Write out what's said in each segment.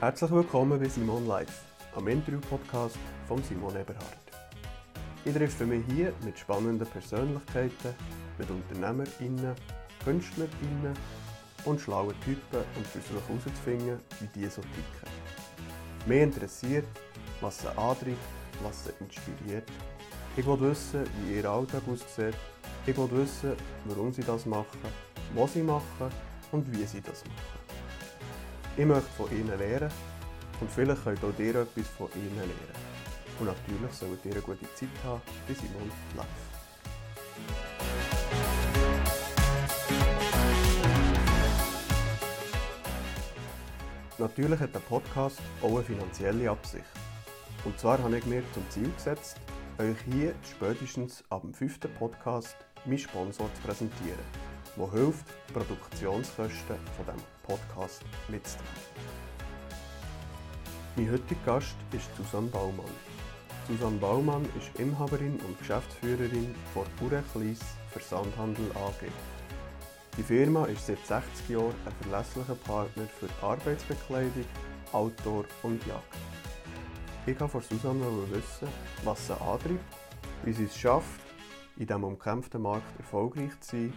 Herzlich willkommen bei Simon Live, am Interview-Podcast von Simon Eberhard. Ich treffe mich hier mit spannenden Persönlichkeiten, mit UnternehmerInnen, KünstlerInnen und schlauen Typen und versuche herauszufinden, wie die so ticken. Mich interessiert, was sie antreibt, was sie inspiriert. Ich will wissen, wie ihr Alltag aussieht. Ich will wissen, warum sie das machen, was sie machen und wie sie das machen. Ich möchte von ihnen lernen und vielleicht könnt auch ihr etwas von ihnen lernen. Und natürlich sollt ihr eine gute Zeit haben bei Simon Live. Natürlich hat der Podcast auch eine finanzielle Absicht. Und zwar habe ich mir zum Ziel gesetzt, euch hier spätestens ab dem fünften Podcast meinen Sponsor zu präsentieren, der hilft, die Produktionskosten von diesem Podcast mitzutragen. Mein heutiger Gast ist Susanne Baumann. Susanne Baumann ist Inhaberin und Geschäftsführerin von Urechlis Versandhandel AG. Die Firma ist seit 60 Jahren ein verlässlicher Partner für Arbeitsbekleidung, Outdoor und Jagd. Ich wollte von Susanne wissen, was sie antreibt, wie sie es schafft, in diesem umkämpften Markt erfolgreich zu sein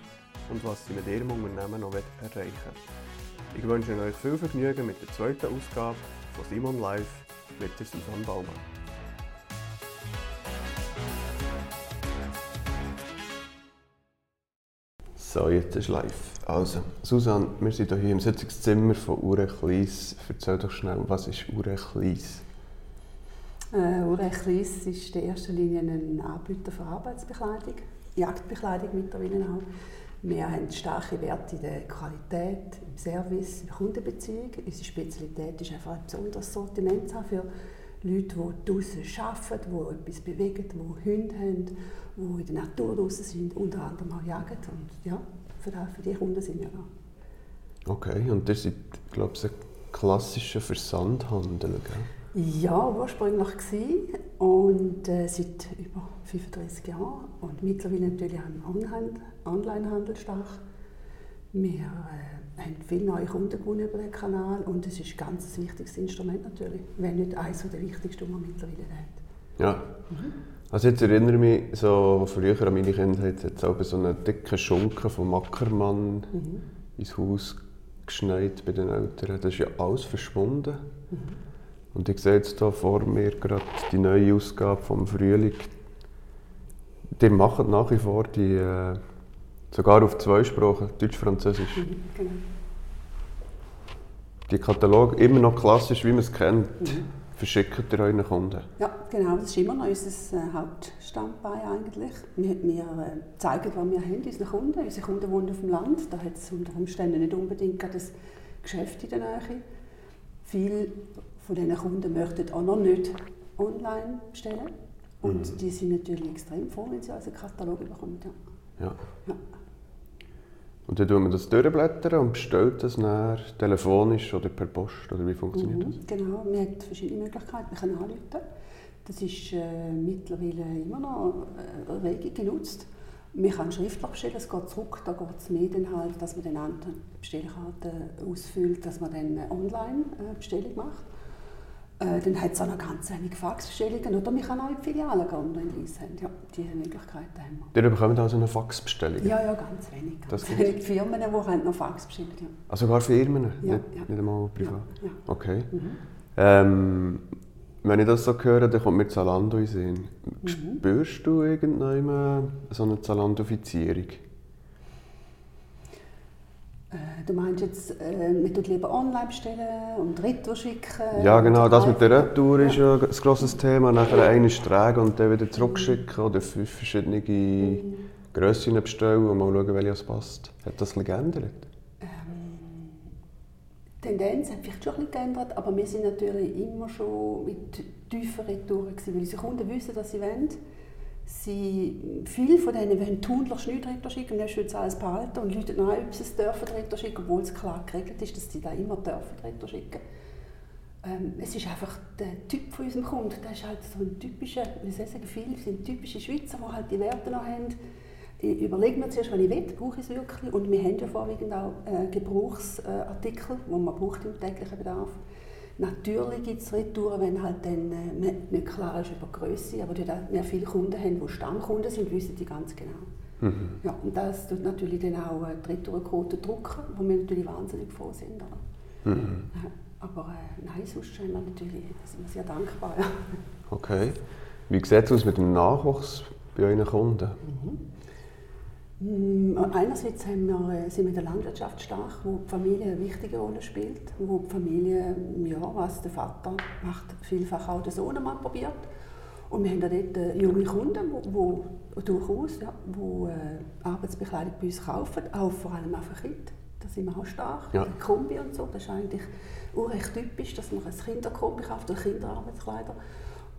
und was sie mit ihrem Unternehmen noch erreichen will. Ich wünsche euch viel Vergnügen mit der zweiten Ausgabe von Simon Live mit der Susanne Baumann. So, jetzt ist live. Also, Susanne, wir sind hier im Sitzungszimmer von Urechlis. Erzähl doch schnell, was ist Urechlis? Äh, Urech Lies ist in erster Linie ein Anbieter für Arbeitsbekleidung, Jagdbekleidung mittlerweile auch. Wir haben starke Werte in der Qualität, im Service, in der Kundenbeziehung. Unsere Spezialität ist einfach ein besonderes Sortiment für Leute, die draußen arbeiten, die etwas bewegen, die Hunde haben, die in der Natur draußen sind, unter anderem auch jagen. Und ja, für, das, für die Kunden sind wir da. Okay, und ihr seid, glaube ich, ein klassischer Versandhandel, gell? Ja, ursprünglich war und äh, seit über 35 Jahren und mittlerweile natürlich auch im Online- Onlinehandel stark. Wir äh, haben viele neue Kunden gewonnen über den Kanal und es ist ein ganz wichtiges Instrument natürlich, wenn nicht eines der wichtigsten, die man mittlerweile hat. Ja. Also jetzt erinnere ich mich so früher an meine Kindheit, hat es auch so einen dicken Schunken vom Ackermann Mhm. ins Haus geschneit bei den Eltern. Das ist ja alles verschwunden. Und ich sehe jetzt hier vor mir gerade die neue Ausgabe vom Frühling. Die machen nach wie vor die, äh, sogar auf zwei Sprachen, Deutsch-Französisch. Mhm, genau. Die Kataloge immer noch klassisch, wie man es kennt, verschickt ihr euren Kunden. Ja, genau, das ist immer noch unser äh, Hauptstandbein eigentlich. Wir, wir äh, zeigen, was wir haben, unseren Kunden. Unsere Kunden wohnen auf dem Land, da hat es unter Umständen nicht unbedingt ein Geschäft in der Nähe. Viele von diesen Kunden möchten auch noch nicht online bestellen. Und die sind natürlich extrem froh, wenn sie also einen Katalog bekommen. Ja. Ja. Und dann tun wir das durchblättern und bestellt das dann telefonisch oder per Post, oder wie funktioniert Mhm, genau, wir haben verschiedene Möglichkeiten. Wir können anrufen. Das ist äh, mittlerweile immer noch äh, rege genutzt. Man kann schriftlich bestellen, es geht zurück. Da geht es mehr dann halt, dass man dann eine Bestellkarte ausfüllt, dass man dann eine Online-Bestellung macht. Äh, dann hat es auch noch ganz einige Faxbestellungen. Oder man kann auch in die Filialen gehen und einen Lease haben. Ja, diese Möglichkeiten haben wir. Ihr bekommt also eine Faxbestellung? Ja, ja, ganz wenig. Das Ganz gibt's? wenig Firmen, die haben noch Fax bestellen. Ja. Also sogar Firmen? Ja, nicht, ja. nicht einmal privat? Ja, ja. Okay. Mhm. Ähm, wenn ich das so höre, dann kommt mir Zalando in den Sinn. Mhm. Spürst du irgendwann so eine Zalando-Fizierung? Äh, Du meinst jetzt, äh, man tut lieber online bestellen und Retour schicken? Ja, genau. Das mit der Retour ist ja ein grosses Thema. Nachher einen tragen und dann wieder zurückschicken oder fünf verschiedene Grössen bestellen und mal schauen, welche es passt. Hat das ein bisschen geändert? Die Tendenz hat vielleicht schon ein bisschen geändert, aber wir sind natürlich immer schon mit tiefen Retouren weil unsere Kunden wissen, dass sie wollen. Sie, viele von denen wollen tunlichst nicht Retour schicken, wir wollen alles behalten und Leute noch ob sie es dürfen schicken, obwohl es klar geregelt ist, dass sie da immer dürfen schicken. Ähm, es ist einfach der Typ von unserem Kunden, der ist halt so ein typischer, wie soll ich sagen, viele sind typische Schweizer, die halt die Werte noch haben. Ich überlege mir zuerst, was ich will, brauche ich es wirklich? Und wir haben ja vorwiegend auch äh, Gebrauchsartikel, die man braucht im täglichen Bedarf. Natürlich gibt es Retouren, wenn halt dann äh, nicht klar ist über die Größe, aber wir viele Kunden haben, die Stammkunden sind, wissen die ganz genau. Mhm. Ja, und das tut natürlich dann auch äh, die Retourenquote drucken, wo wir natürlich wahnsinnig froh sind. Mhm. Ja, aber äh, nein, sonst sind wir natürlich sind wir sehr dankbar. Ja. Okay. Wie sieht es aus mit dem Nachwuchs bei euren Kunden? Mhm. Einerseits haben wir, äh, sind wir in der Landwirtschaft stark, wo die Familie eine wichtige Rolle spielt, wo die Familie, ja, was der Vater macht, vielfach auch der Sohn mal probiert. Und wir haben dort äh, junge Kunden, die durchaus ja, wo, äh, Arbeitsbekleidung bei uns kaufen, auch vor allem auch für Kinder. Da sind wir auch stark. Ja. Kombi und so, das ist eigentlich auch recht typisch, dass man ein Kinderkombi kauft oder Kinderarbeitskleider.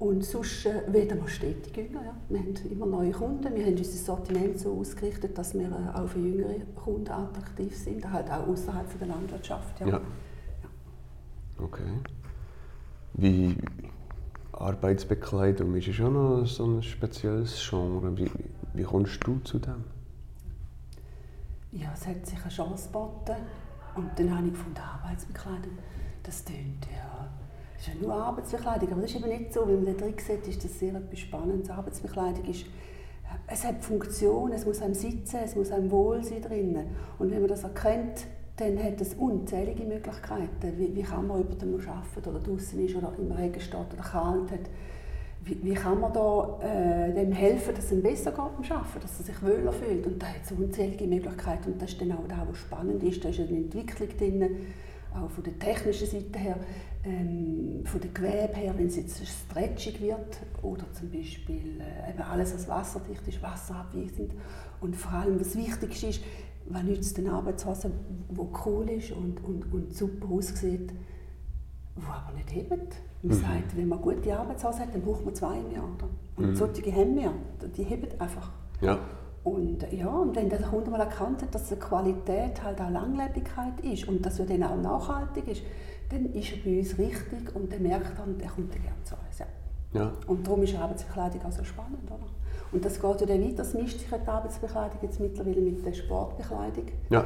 Und sonst äh, werden wir stetig jünger. Ja. Wir haben immer neue Kunden. Wir haben unser Sortiment so ausgerichtet, dass wir äh, auch für jüngere Kunden attraktiv sind, halt auch außerhalb der Landwirtschaft. Ja. ja. Okay. Wie Arbeitsbekleidung ist ja schon noch so ein spezielles Genre. Wie, wie kommst du zu dem? Ja, es hat sich eine Chance geboten. Und dann habe ich gefunden, Arbeitsbekleidung, das tönt ja ist ja nur Arbeitsbekleidung, aber das ist eben nicht so. Wenn man da drin sieht, ist das sehr etwas Spannendes. Arbeitsbekleidung ist, es hat Funktion, es muss einem sitzen, es muss einem wohl sein drinnen. Und wenn man das erkennt, dann hat es unzählige Möglichkeiten. Wie, wie kann man über den arbeiten oder draußen ist oder im Regen steht oder kalt hat. Wie, wie kann man da, äh, dem helfen, dass es ihm besser geht beim Arbeiten, dass er sich wohler fühlt. Und da hat es unzählige Möglichkeiten. Und das ist dann auch das, was spannend ist. Da ist eine Entwicklung drin, auch von der technischen Seite her ähm, von der Gewebe her, wenn es jetzt stretchig wird oder zum Beispiel äh, eben alles, was wasserdicht ist, wasserabweisend und vor allem das Wichtigste ist, was nützt eine Arbeitshose, die cool ist und, und, und super aussieht, die aber nicht hebt. Man mhm. sagt, wenn man gute Arbeitshose hat, dann braucht man zwei im Jahr. Und mhm. solche haben wir, die heben einfach. Ja. Und, ja, und wenn der Kunde mal erkannt hat, dass die Qualität halt auch Langlebigkeit ist und dass er dann auch nachhaltig ist, dann ist er bei uns richtig und der merkt dann, der kommt dann gerne zu uns. Ja. Ja. Und darum ist Arbeitsbekleidung auch so spannend. Oder? Und das geht ja dann weiter, das mischt sich die Arbeitsbekleidung jetzt mittlerweile mit der Sportbekleidung. Ja.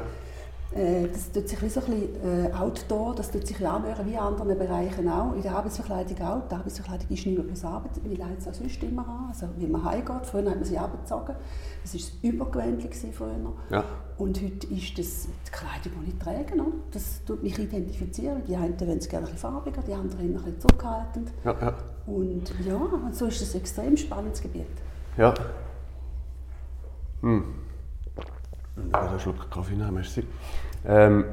Äh, das tut sich wie so ein bisschen äh, Outdoor, das tut sich anhören wie in anderen Bereichen auch. In der Arbeitsbekleidung auch. Die Arbeitsbekleidung ist nicht mehr bloß Arbeit, wie leitet es auch sonst immer an. Also wie man heimgeht, früher hat man sie abgezogen. Das war übergewöhnlich früher. Ja. Und heute ist das die Kleidung, die ich trage. No? Das tut mich identifizieren. Die einen wollen es gerne ein bisschen farbiger, die anderen ein bisschen zurückhaltend. Ja, ja. Und ja, und so ist es ein extrem spannendes Gebiet. Ja. Hm. Ich werde einen Schluck Kaffee nehmen, merci. Ähm,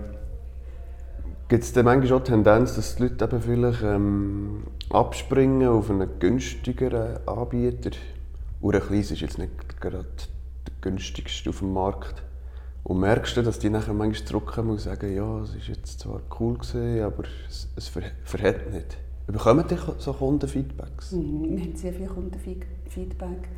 Gibt es dann manchmal auch die Tendenz, dass die Leute eben vielleicht ähm, abspringen auf einen günstigeren Anbieter? Kleines ist jetzt nicht gerade der günstigste auf dem Markt. Und merkst du, dass die nachher manchmal zurückkommen und sagen, ja, es war jetzt zwar cool, gewesen, aber es, es ver verhält nicht. Bekommen die so Kundenfeedbacks? Mhm, wir haben sehr viel Kundenfeedback.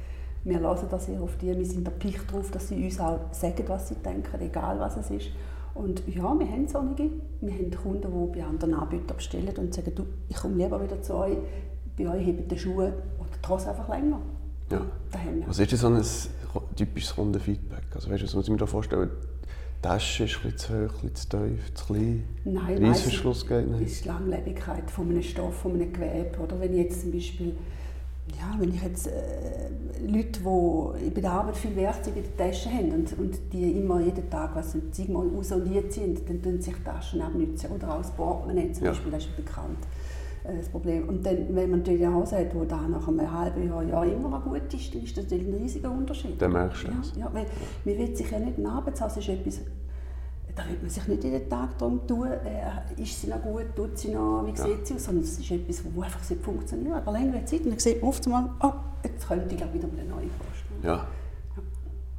Wir hören das sehr auf die. Wir sind erpicht darauf, dass sie uns auch sagen, was sie denken, egal was es ist. Und ja, wir haben solche. Wir haben Kunden, die bei anderen Anbietern bestellen und sagen, du, ich komme lieber wieder zu euch, bei euch heben die Schuhe oder die Hose einfach länger. Ja. Was ist denn so ein typisches Kundenfeedback? Also weißt du, was muss ich mir da vorstellen? Die Tasche ist ein zu hoch, ein zu tief, zu klein? Nein, Reissverschluss geht nicht? Das ist die Langlebigkeit von einem Stoff, von einem Gewebe. Oder wenn ich jetzt zum Beispiel ja, wenn ich jetzt äh, Leute, die bei der Arbeit viel Werkzeuge in der Tasche haben und, und die immer jeden Tag was ein Mal raus und ziehen, dann tun sich Taschen abnützen. Oder auch das Portemonnaie zum ja. Beispiel, das ist bekannt äh, das Problem. Und dann, wenn man natürlich eine Hause hat, die da nach einem halben Jahr, Jahr immer noch gut ist, dann ist das ein riesiger Unterschied. Dann merkst du das. Ja, weil man will sich ja nicht, eine Arbeitshose ist etwas da wird man sich nicht jeden Tag darum tun, äh, ist sie noch gut, tut sie noch, wie sieht ja. sie aus, sondern es ist etwas, das einfach nicht funktioniert. Aber längere Zeit, und dann sieht man oft mal, oh, jetzt könnte ich wieder eine neue vorstellen. Ja.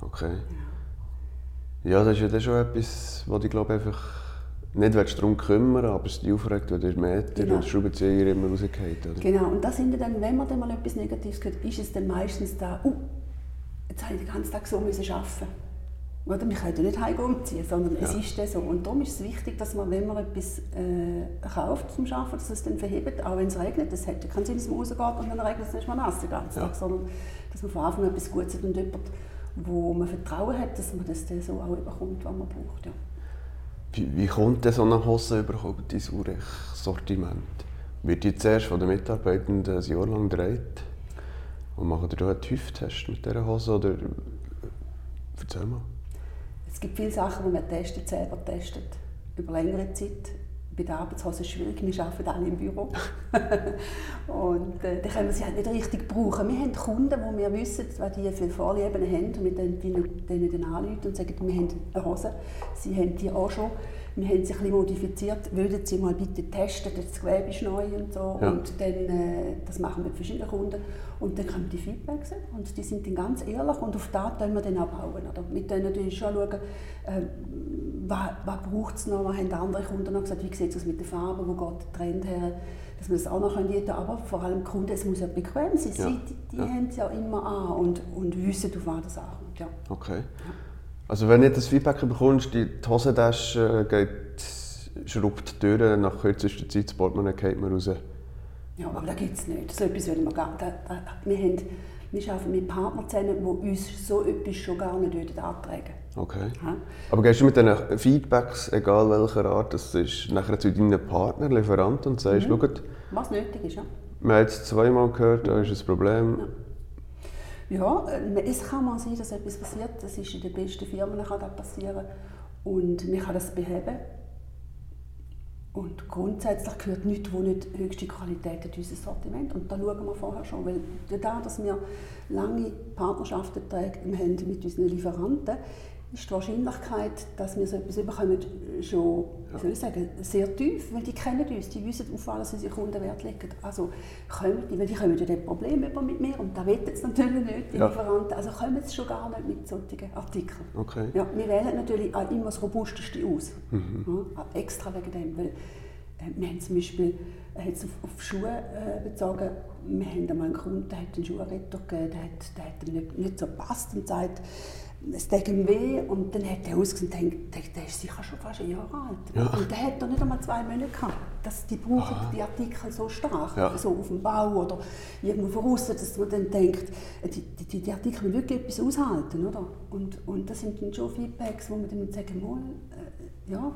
Okay. Ja. ja, das ist ja dann schon etwas, wo ich glaube einfach nicht darum kümmern aber es dich aufregt, wenn der Meter genau. und Schraubenzieher immer rausgeht. Oder? Genau, und das sind dann, wenn man dann mal etwas Negatives hört, ist es dann meistens da, oh, jetzt habe ich den ganzen Tag so müssen arbeiten oder wir können nicht heim umziehen, sondern ja. es ist dann so. Und darum ist es wichtig, dass man, wenn man etwas äh, kauft zum Arbeiten, dass es dann verhebt, auch wenn es regnet. Es hat keinen Sinn, dass man rausgeht und dann regnet es nicht mal nass den ganzen Tag, sondern dass man von Anfang an etwas Gutes hat und jemand, wo man Vertrauen hat, dass man das dann so auch überkommt, was man braucht. Ja. Wie, wie kommt denn so eine Hose überhaupt in so ein Sortiment? wird die zuerst von den Mitarbeitenden ein Jahr lang gedreht? Und machen ihr da einen TÜV-Test mit dieser Hose? Oder erzähl mal. Es gibt viele Sachen, die man testet, selber testet, über längere Zeit. Bei der Arbeitshose ist es schwierig, wir arbeiten alle im Büro. und äh, dann können wir sie halt nicht richtig brauchen. Wir haben Kunden, wo wir wissen, was die für Vorlieben haben und mit denen, denen dann anrufen und sagen, wir haben eine Hose, sie haben die auch schon wir haben sie ein bisschen modifiziert, würden Sie mal bitte testen, das Gewebe ist neu und so. Ja. Und dann, äh, das machen wir mit verschiedenen Kunden. Und dann kommen die Feedbacks und die sind dann ganz ehrlich und auf das können wir dann auch bauen. Oder? Mit denen natürlich schon schauen, äh, was, was braucht es noch, was haben andere Kunden noch gesagt, wie sieht es aus mit den Farben, wo geht der Trend her, dass wir das auch noch können. Aber vor allem Kunden, es muss ja bequem sein. Ja. Sie, die, die ja. haben es ja immer an und, und wissen, auf was das ankommt. Ja. Okay. Ja. Also wenn du das Feedback bekommst, die Hosentasche geht, schrubbt die Türen, nach kürzester Zeit das Portemonnaie geht man raus. Ja, aber das gibt es nicht. So etwas will man gar nicht. Wir, haben, wir arbeiten mit Partnern zusammen, die uns so etwas schon gar nicht antragen Okay. Ja. Aber gehst du mit diesen Feedbacks, egal welcher Art, das ist nachher zu deinen Partner, Lieferanten und sagst, mhm. was nötig ist, ja. Wir haben jetzt zweimal gehört, da ist ein Problem. Ja. Ja, äh, es kann mal sein, dass etwas passiert. Das ist in den besten Firmen kann das passieren. Und man kann das beheben. Und grundsätzlich gehört nichts, wo nicht höchste Qualität in unser Sortiment. Und da schauen wir vorher schon. Weil da, dass wir lange Partnerschaften haben mit unseren Lieferanten, ist die Wahrscheinlichkeit, dass wir so etwas bekommen, schon ja. soll ich sagen, sehr tief, weil die kennen uns, die wissen, auf was unsere Kunden Wert legen. Also kommen die, weil die kommen ja das Problem über mit mir und da wollen es natürlich nicht, die ja. Lieferanten. Also kommen sie schon gar nicht mit solchen Artikeln. Okay. Ja, wir wählen natürlich auch immer das Robusteste aus, mhm. ja, extra wegen dem, weil äh, wir haben zum Beispiel äh, jetzt auf, auf Schuhe äh, bezogen, wir haben einmal einen Kunden, der hat einen Schuhretter gegeben, der hat, der hat ihm nicht, nicht so gepasst und sagt, es tat ihm weh und dann hat er ausgesehen und gedacht, der ist sicher schon fast ein Jahr alt. Ja. Und der hat doch nicht einmal zwei Monate gehabt. Das, die brauchen Aha. die Artikel so stark, ja. so auf dem Bau oder irgendwo voraus, dass man dann denkt, die, die, die Artikel müssen wirklich etwas aushalten. Oder? Und, und das sind dann schon Feedbacks, wo man dann sagen, mal, äh, ja,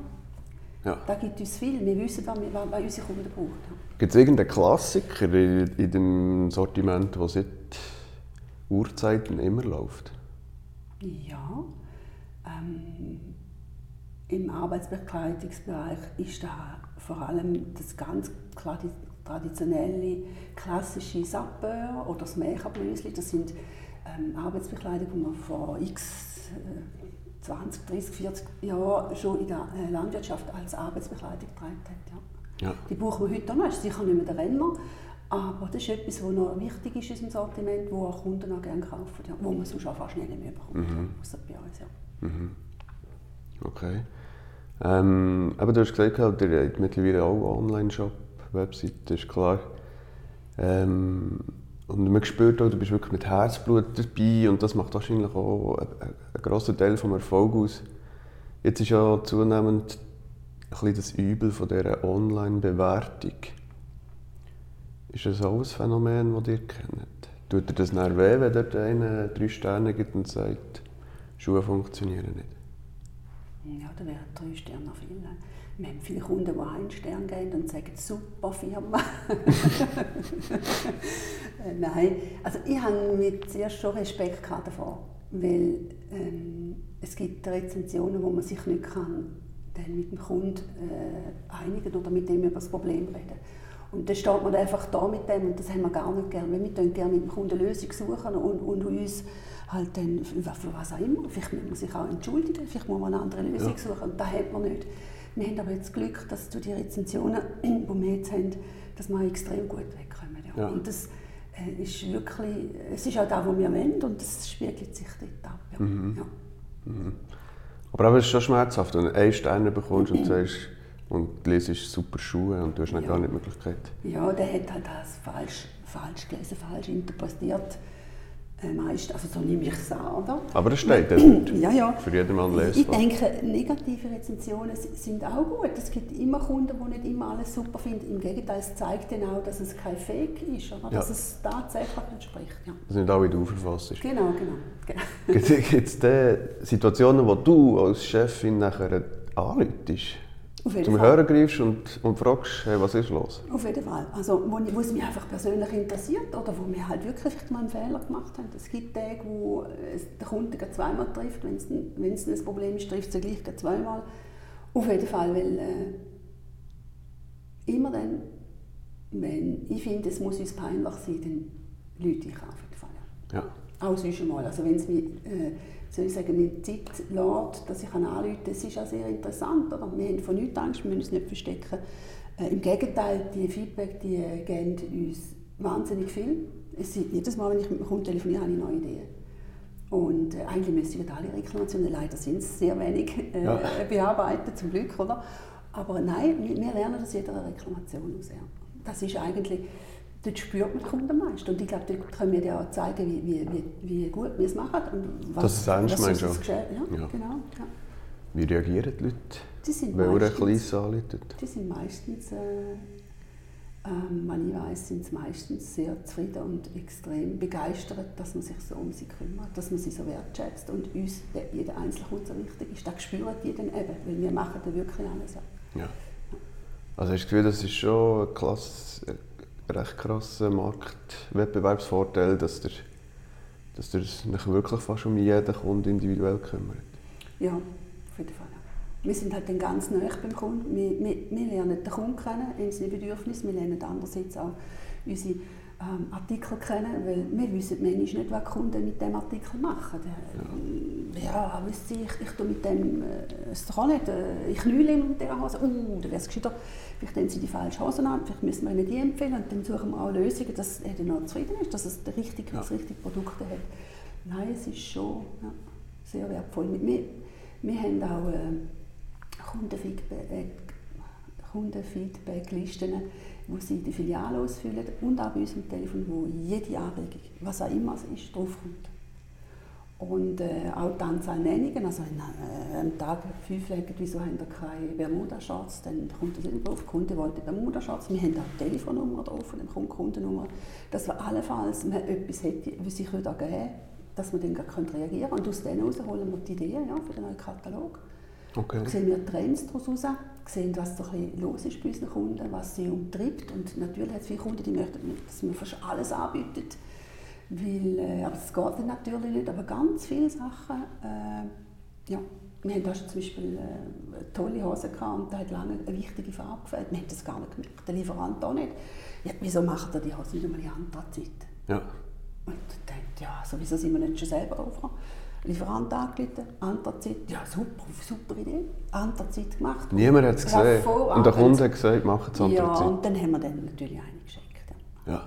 ja. Da gibt uns viel. Wir wissen, was, wir, was unsere Kunden brauchen. Gibt es irgendeinen Klassiker in, in dem Sortiment, der seit Urzeiten immer läuft? Ja, ähm, im Arbeitsbekleidungsbereich ist da vor allem das ganz traditionelle klassische Sapeur oder das Mechablösli. Das sind ähm, Arbeitsbekleidungen, die man vor x äh, 20, 30, 40 Jahren schon in der äh, Landwirtschaft als Arbeitsbekleidung getragen hat. Ja. Ja. Die brauchen wir heute noch. Ist sicher nicht mehr der Renner, aber das ist etwas, was noch wichtig ist in unserem Sortiment, wo auch Kunden auch gerne kaufen, ja, wo man sonst auch fast nicht mehr bekommt, mhm. außer bei uns. Ja. Mhm. Okay. Ähm, aber du hast gesagt, ihr habt mittlerweile auch einen Online-Shop, Webseite, ist klar. Ähm, und man spürt auch, du bist wirklich mit Herzblut dabei und das macht wahrscheinlich auch einen, einen grossen Teil des Erfolgs aus. Jetzt ist ja zunehmend ein bisschen das Übel von dieser Online-Bewertung. Ist das auch ein Phänomen, das ihr kennt? Tut ihr das dann weh, wenn dort einer drei Sterne gibt und sagt, Schuhe funktionieren nicht? Ja, da wären drei Sterne noch viele. Wir haben viele Kunden, die einen Stern geben und sagen, super Firma. Nein, also ich habe zuerst schon Respekt davor, weil ähm, es gibt Rezensionen, wo man sich nicht kann, dann mit dem Kunden äh, einigen oder mit dem über das Problem reden. Und dann steht man einfach da mit dem und das haben wir gar nicht gerne. Wir möchten gerne mit dem Kunden eine Lösung suchen und, und uns halt dann, für was auch immer, vielleicht muss man sich auch entschuldigen, vielleicht muss man eine andere Lösung ja. suchen und das hat man nicht. Wir haben aber jetzt Glück, dass durch die Rezensionen, die wir jetzt haben, dass wir extrem gut wegkommen. Ja. Ja. Und das äh, ist wirklich, es ist auch das, was wir wollen und das spiegelt sich dort ab. Ja. Mhm. Mhm. Aber es ist schon schmerzhaft, wenn du einen Stern bekommst und sagst, und lesest super Schuhe und du hast ja. gar nicht die Möglichkeit. Ja, der hat halt das falsch, falsch gelesen, falsch interpretiert. Äh, meist, also so nehme ich es an, oder? Aber das steht dort. ja, ja. Für jedermann lesbar. Ich denke, negative Rezensionen sind auch gut. Es gibt immer Kunden, die nicht immer alles super finden. Im Gegenteil, es zeigt dann auch, dass es kein Fake ist, oder? dass ja. es tatsächlich entspricht. Ja. Das sind auch, wie du verfasst. Genau, genau. genau. Gibt es Situationen, wo du als Chefin nachher anläutest? Zum Hören greifst und, und fragst, hey, was ist los? Auf jeden Fall. Also, wo, wo es mich einfach persönlich interessiert oder wo wir halt wirklich mal einen Fehler gemacht haben. Es gibt Tage, wo es der Kunde zweimal trifft. Wenn es, ein Problem ist, trifft es gleich zweimal. Auf jeden Fall, weil äh, immer dann, wenn ich finde, es muss uns peinlich sein, dann Leute ich auf jeden Fall. Ja. Auch sonst mal. Also wenn es mich, äh, soll ich sagen, in Zeit lässt, dass ich anrufen kann, das ist auch sehr interessant. Oder? Wir haben von nichts Angst, wir müssen uns nicht verstecken. Äh, Im Gegenteil, die Feedback die äh, geben uns wahnsinnig viel. Es ist, jedes Mal, wenn ich mit dem Kunden telefoniere, habe ich neue Ideen. Und äh, eigentlich müsste ich alle Reklamationen, leider sind es sehr wenig, äh, ja. bearbeiten, zum Glück. Oder? Aber nein, wir, wir lernen aus jeder Reklamation aus. Ja. Das ist eigentlich dort spürt man den Kunden am meisten. Und ich glaube, dort können wir dir auch zeigen, wie, wie, wie, wie gut wir es machen. Und was, das ist ernst, meinst du? Ja, ja, genau. Ja. Wie reagieren die Leute, die sind wenn ein kleines anruft? Die sind meistens, äh, ähm, wenn ich weiss, sind sie meistens sehr zufrieden und extrem begeistert, dass man sich so um sie kümmert, dass man sie so wertschätzt und uns der, jeder einzelne Kunde so wichtig ist. Das spüren die dann eben, weil wir machen da wirklich alles. Ja. Also hast du das Gefühl, das ist schon eine klasse recht krasser Marktwettbewerbsvorteil, dass der, dass der sich wirklich fast um jeden Kunden individuell kümmert. Ja, auf jeden Fall. Wir sind halt dann ganz nah beim Kunden. Wir, wir, wir lernen den Kunden kennen, seine Bedürfnisse. Wir lernen andererseits auch unsere ähm, Artikel kennen, weil wir wissen manchmal nicht, was Kunden mit dem Artikel machen. Ja, ja weißt ich, ich tue mit dem, äh, ist doch auch nicht, äh, ich knülle mit dieser Hose, uh, dann wäre es gescheiter, vielleicht haben sie die falsche Hose an, vielleicht müssen wir ihnen die empfehlen und dann suchen wir auch Lösungen, dass er dann auch zufrieden ist, dass es das richtige, ja. das richtige Produkt hat. Nein, es ist schon ja, sehr wertvoll. Wir, wir haben auch äh, Kundenfeedback, äh, Kundenfeedback-Listen, wo sie die Filiale ausfüllen und auch bei uns am Telefon, wo jede Anregung, was auch immer es ist, draufkommt. Und äh, auch die Anzahl Nennungen, also in, äh, am Tag fünf Läden, wieso haben wir keine Bermuda-Shorts, dann kommt das drauf, der Kunde wollte Bermuda-Shorts, wir haben auch die Telefonnummer drauf dann kommt die Kundennummer, dass wir allenfalls man etwas hätte, was ich würde geben dass wir dann reagieren können und aus denen heraus holen wir die Ideen ja, für den neuen Katalog. Okay. Da sehen wir Trends daraus raus, sehen, was so ein los ist bei unseren Kunden, was sie umtreibt. Und natürlich hat es viele Kunden, die möchten, dass man fast alles anbietet. Weil, äh, aber das geht natürlich nicht. Aber ganz viele Sachen, äh, ja. Wir haben da zum Beispiel äh, eine tolle Hose gehabt und da hat lange eine wichtige Farbe gefällt. Wir haben das gar nicht gemerkt, der Lieferant auch nicht. Ja, wieso macht er die Hose nicht einmal in Anthrazit? Ja. Und denkt, ja, sowieso sind wir nicht schon selber drauf. Lieferant angerufen, Anthrazit, ja super, super Idee, Anthrazit gemacht. Niemand hat es gesehen und der Kunde hat gesagt, macht es Anthrazit. Ja, und dann haben wir dann natürlich eine geschickt. Ja. ja.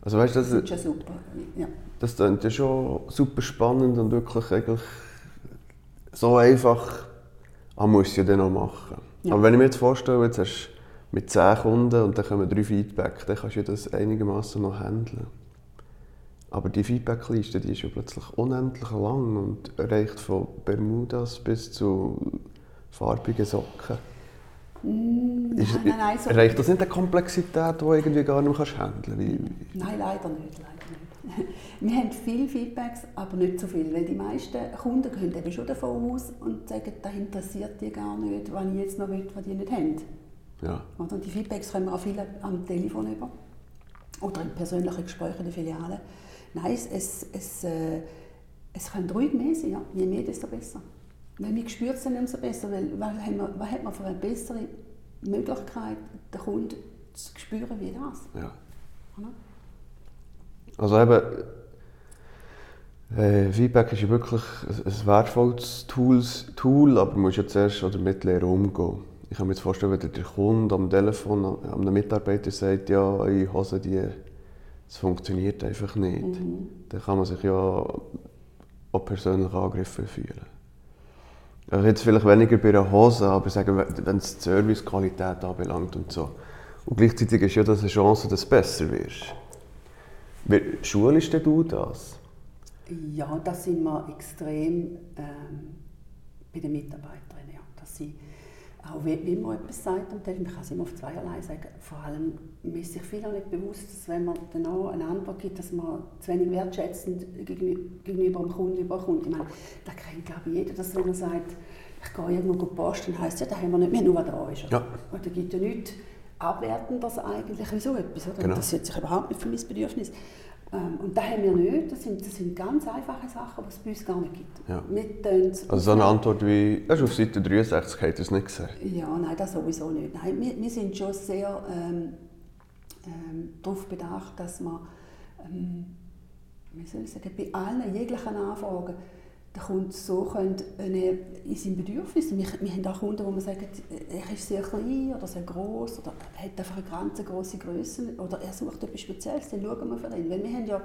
Also weißt, das, das ist ja super. Ja. Das klingt ja schon super spannend und wirklich eigentlich so einfach, man muss es ja dann auch machen. Ja. Aber wenn ich mir jetzt vorstelle, jetzt hast du mit 10 Kunden und dann kommen drei Feedback, dann kannst du das einigermaßen noch handeln. Aber die Feedbackliste die ist ja plötzlich unendlich lang und reicht von Bermudas bis zu farbigen Socken. Mm, ist, nein, nein, so reicht das nicht eine Komplexität, die irgendwie gar nicht mehr handeln kannst? Nein, leider nicht. Leider nicht. Wir haben viele Feedbacks, aber nicht so viel, weil die meisten Kunden gehen eben schon davon aus und sagen, das interessiert die gar nicht, was ich jetzt noch will, was die nicht haben. Ja. Und die Feedbacks kommen wir auch viele am Telefon über oder in persönlichen Gesprächen in der Filiale. Nein, es, es, es, äh, es kann ruhig mehr sein. Ja. Je mehr, desto besser. Wenn wir spürt es umso besser, weil was, haben wir, was hat man für eine bessere Möglichkeit, den Kunden zu spüren wie das? Ja. Also eben, äh, Feedback ist ja wirklich ein wertvolles Tools, Tool, aber man muss ja zuerst damit lernen umgehen. Ich kann mir jetzt vorstellen, wenn der Kunde am Telefon einem Mitarbeiter sagt, ja, eure Hose, die es funktioniert einfach nicht, mhm. dann kann man sich ja auch persönlich angegriffen fühlen. Also jetzt vielleicht weniger bei einer Hose, aber sagen, wenn es die Servicequalität anbelangt und so. Und gleichzeitig ist ja das eine Chance, dass du besser wirst. Wie schulst du das? Ja, da sind wir extrem ähm, bei den Mitarbeitern. Ja. Dass sie auch wenn man etwas sagt am Telefon, man kann es immer auf zweierlei sagen, vor allem man ist sich viel auch nicht bewusst, dass wenn man dann auch eine Antwort gibt, dass man zu wenig wertschätzend gegenüber dem Kunden überkommt. Ich meine, da kennt glaube ich jeder, dass wenn er sagt, ich gehe irgendwo posten und heisst ja, da haben wir nicht mehr, nur was da ist. Ja. Und da gibt ja nichts Abwertendes eigentlich wie so etwas. Oder? Genau. Das setzt sich überhaupt nicht für mein Bedürfnis. Ähm, und das haben wir nicht. Das sind, das sind ganz einfache Sachen, die es bei uns gar nicht gibt. Ja. Also so eine Antwort wie, das ist auf Seite 63, habt ihr es nicht gesehen? Ja, nein, das sowieso nicht. Nein, wir, wir sind schon sehr ähm, ähm, darauf bedacht, dass man, ähm, wie soll ich sagen, bei allen jeglichen Anfragen der Kunde so können, eine, in seinem Bedürfnis, wir, wir haben auch Kunden, wo man sagt, er ist sehr klein oder sehr groß oder er hat einfach eine ganz große Größe oder er sucht etwas Spezielles, dann schauen wir für ihn. Weil wir haben ja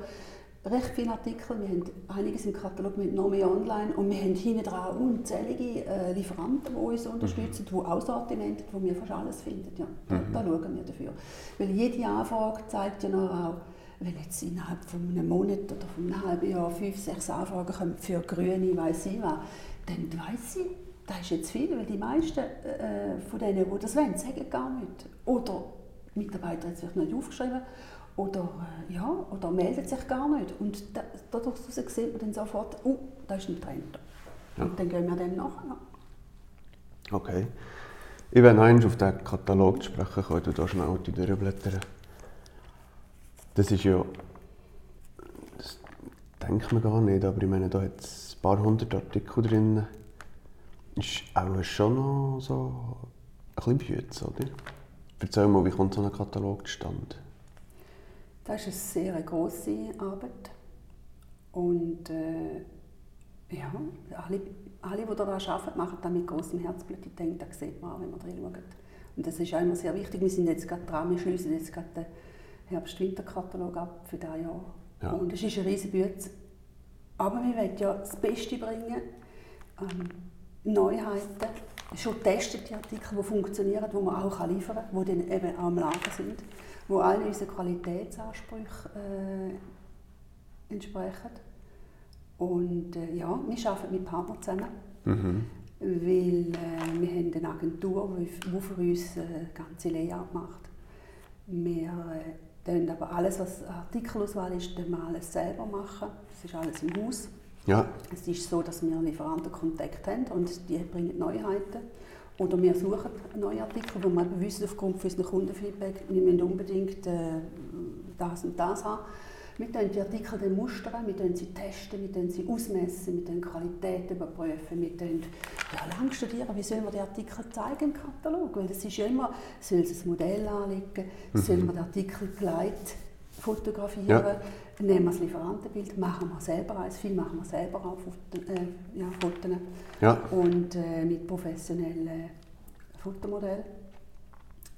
recht viele Artikel, wir haben einiges im Katalog mit noch mehr online und wir haben hinten dran unzählige äh, Lieferanten, die uns unterstützen, die auch Sortimente, wo wir fast alles finden. Ja, da, da schauen wir dafür. Weil jede Anfrage zeigt ja noch auch, wenn jetzt innerhalb von einem Monat oder von einem halben Jahr fünf, sechs Anfragen kommen für Grüne, weiss ich was, dann weiss ich, das ist jetzt viel, weil die meisten äh, von denen, die das wollen, sagen gar nicht. Oder die Mitarbeiter haben es vielleicht nicht aufgeschrieben oder, äh, ja, oder melden sich gar nicht. Und da, dadurch sieht man dann sofort, oh, da ist ein Trend. Ja. Und dann gehen wir dem nach. Ja. Okay. Ich werde noch auf den Katalog zu sprechen kommen, du da schnell durchblättern. Das ist ja... Das denkt man gar nicht, aber ich meine, da hat es ein paar hundert Artikel drin. Ist auch schon noch so ein bisschen Bütze, oder? Erzähl mal, wie kommt so ein Katalog zustande? Das ist eine sehr grosse Arbeit. Und äh, ja, alle, alle, die daran arbeiten, machen das mit großem Herzblut. Ich denke, das sieht man auch, wenn man drin schaut. Und das ist auch immer sehr wichtig. Wir sind jetzt gerade dran, wir schließen jetzt gerade den Herbst-Winter-Katalog ab für dieses Jahr. Ja. Und es ist eine riesige Bütze. Aber wir wollen ja das Beste bringen. Ähm, Neuheiten, schon getestete Artikel, die funktionieren, die man auch liefern kann, die dann eben auch am Lager sind, die alle unseren Qualitätsansprüchen äh, entsprechen. Und äh, ja, wir arbeiten mit Partnern zusammen, Mhm. weil äh, wir haben eine Agentur, die die für uns äh, das ganze Layout macht. Wir tun aber alles, was Artikelauswahl ist, dann wir alles selber machen. Das ist alles im Haus. Ja, Es ist so, dass wir Lieferantenkontakt haben und die bringen Neuheiten. Oder wir suchen neue Artikel, wo wir wissen, aufgrund von unserem Kundenfeedback, wir müssen unbedingt äh, das und das haben. Wir tun die Artikel dann mustern, wir tun sie testen, wir tun sie ausmessen, wir die Qualität überprüfen, wir tun ja, lang studieren, wie sollen wir die Artikel zeigen im Katalog. Weil es ist ja immer, soll es ein Modell anlegen, soll man den Artikel geleitet fotografieren, Ja. nehmen wir das Lieferantenbild, machen wir selber eins, viel machen wir selber auch äh, ja, Fotos ja. und äh, mit professionellen Fotomodellen.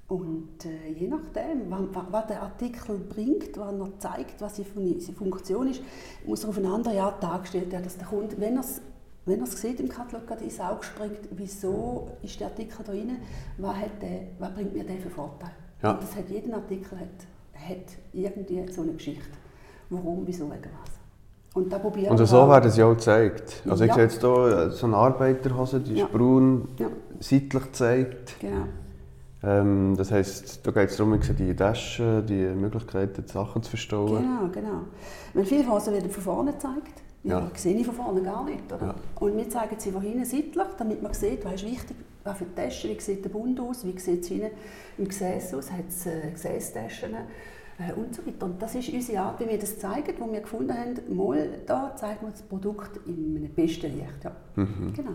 Und äh, je nachdem, was, der Artikel bringt, was er zeigt, was seine Fun- seine Funktion ist, muss er auf eine andere Art dargestellt werden, dass der Kunde, wenn er es wenn er es sieht im Katalog, gerade ins Auge springt, wieso ist der Artikel da drin, was, hat der, was bringt mir der für Vorteil? Ja. Und das hat, jeden Artikel hat, hat irgendwie so eine Geschichte. Warum, wieso, wegen was. Und da probieren Und so werden sie auch gezeigt. Also ich Ja. sehe jetzt hier so eine Arbeiterhose, die ist Ja. braun, Ja, seitlich gezeigt. genau. Ähm, das heisst, da geht es darum, die Taschen, die Möglichkeiten, die Sachen zu verstauen. Genau, genau. Wenn viele Hosen werden von vorne gezeigt, ja. Ja. sehe ich von vorne gar nicht. Oder? Ja. Und wir zeigen sie von hinten seitlich, damit man sieht, was ist wichtig, was für Taschen, wie sieht der Bund aus, wie sieht es hinten im Gesäß aus, hat es äh, Gesäßtaschen äh, und so weiter. Und das ist unsere Art, wie wir das zeigen, wo wir gefunden haben, mal da zeigen wir das Produkt in einem besten Licht. Ja. Mhm. Genau.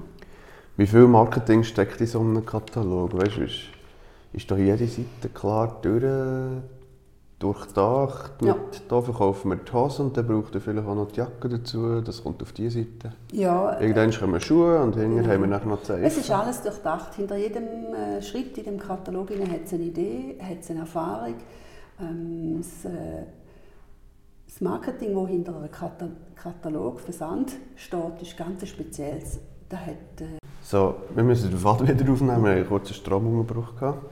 Wie viel Marketing steckt in so einem Katalog? Weißt du, ist, da jede Seite klar durch, durchdacht? Mit, Ja. Da verkaufen wir die Hose und dann braucht er vielleicht auch noch die Jacke dazu. Das kommt auf diese Seite. Ja, äh, Irgendwann kommen Schuhe und hinterher Ja. haben wir nachher noch die Es ist alles durchdacht. Hinter jedem äh, Schritt in dem Katalog hat es eine Idee, hat es eine Erfahrung. Ähm, das, äh, das Marketing, das hinter einem Kata Katalog, Versand steht, ist ganz spezielles. Da hat, äh, So, wir müssen den Faden wieder aufnehmen. Wir hatten einen kurzen Stromunterbruch. gehabt.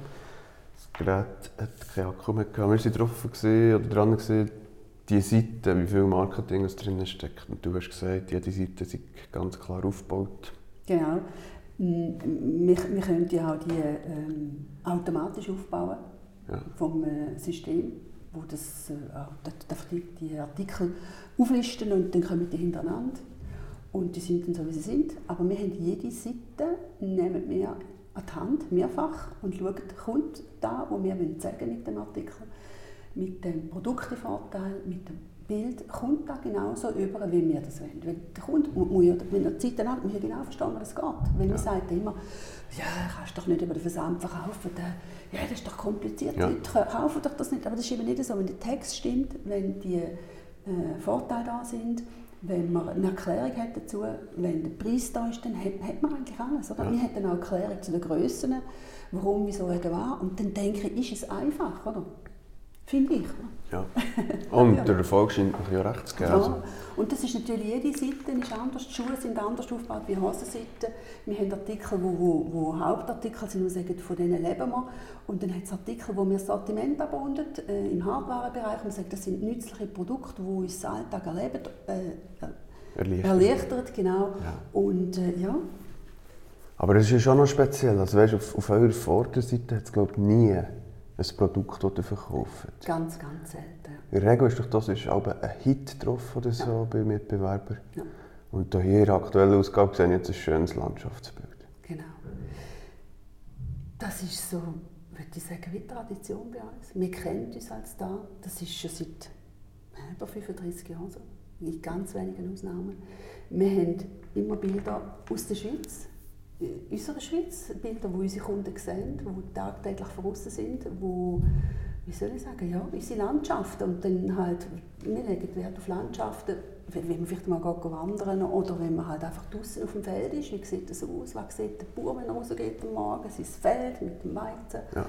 Gerät hat keinen Akku mehr. Gehabt. Wir waren drauf oder dran, gewesen, die Seite, wie viel Marketing es drin steckt. Und du hast gesagt, jede Seite ist ganz klar aufgebaut. genau. Wir, wir können ja auch die ähm, automatisch aufbauen Ja. vom äh, System, wo das, äh, die, die Artikel auflisten und dann kommen die hintereinander. und die sind dann so, wie sie sind. Aber wir haben jede Seite, nehmen wir an die Hand, mehrfach, und schauen, kommt da, wo wir sagen mit dem Artikel, mit dem Produktevorteil, mit dem Bild, kommt da genauso über, wie wir das wollen. Weil der Kunde muss ja, wenn er Seite hat, muss ja genau verstehen, wie das geht. Weil ja. sagen immer, ja, kannst doch nicht über den Versand verkaufen, ja, das ist doch kompliziert, ja. Leute kaufen doch das nicht. Aber das ist eben nicht so, wenn der Text stimmt, wenn die äh, Vorteile da sind, wenn man eine Erklärung hat dazu, wenn der Preis da ist, dann hat, hat man eigentlich alles. Oder? Ja. Wir hätten auch eine Erklärung zu den Grössen, warum, wieso, wegen war. Und dann denke ich, ist es einfach, oder? Finde ich. Ja. Und der Erfolg scheint ja recht zu geben. Ja. Also. Und das ist natürlich, jede Seite ist anders, die Schulen sind anders aufgebaut wie Hosenseiten. Wir haben Artikel, wo, wo, wo Hauptartikel sind, die sagen, von denen leben wir. Und dann hat es Artikel, wo wir Sortiment abrunden, äh, im Hardwarebereich. Man sagt, das sind nützliche Produkte, die uns den Alltag erleben, äh, erleichtert. erleichtert. genau. Ja. Und äh, ja. Aber es ist ja schon noch speziell. Also, weißt, auf, auf eurer Vorderseite hat es, glaube ich, nie ein Produkt, das ihr verkauft. Ganz, ganz selten. In der Regel ist doch das ist auch ein Hit drauf oder so ja. bei Mitbewerbern. Ja. Und hier in der aktuellen Ausgabe sehen jetzt ein schönes Landschaftsbild. Genau. Das ist so, würde ich sagen, wie Tradition bei uns. Wir kennen uns als da. Das ist schon seit über 35 Jahren so. Mit ganz wenigen Ausnahmen. Wir haben immer Bilder aus der Schweiz unserer Schweiz, Bilder, die unsere Kunden sehen, die tagtäglich voraus sind, wo wie soll ich sagen, ja, unsere Landschaften und dann halt, wir legen Wert auf Landschaften, wenn man vielleicht mal wandern oder wenn man halt einfach draußen auf dem Feld ist, wie sieht das aus, was sieht der Bauer, wenn er rausgeht am Morgen, sein Feld mit dem Weizen. Ja.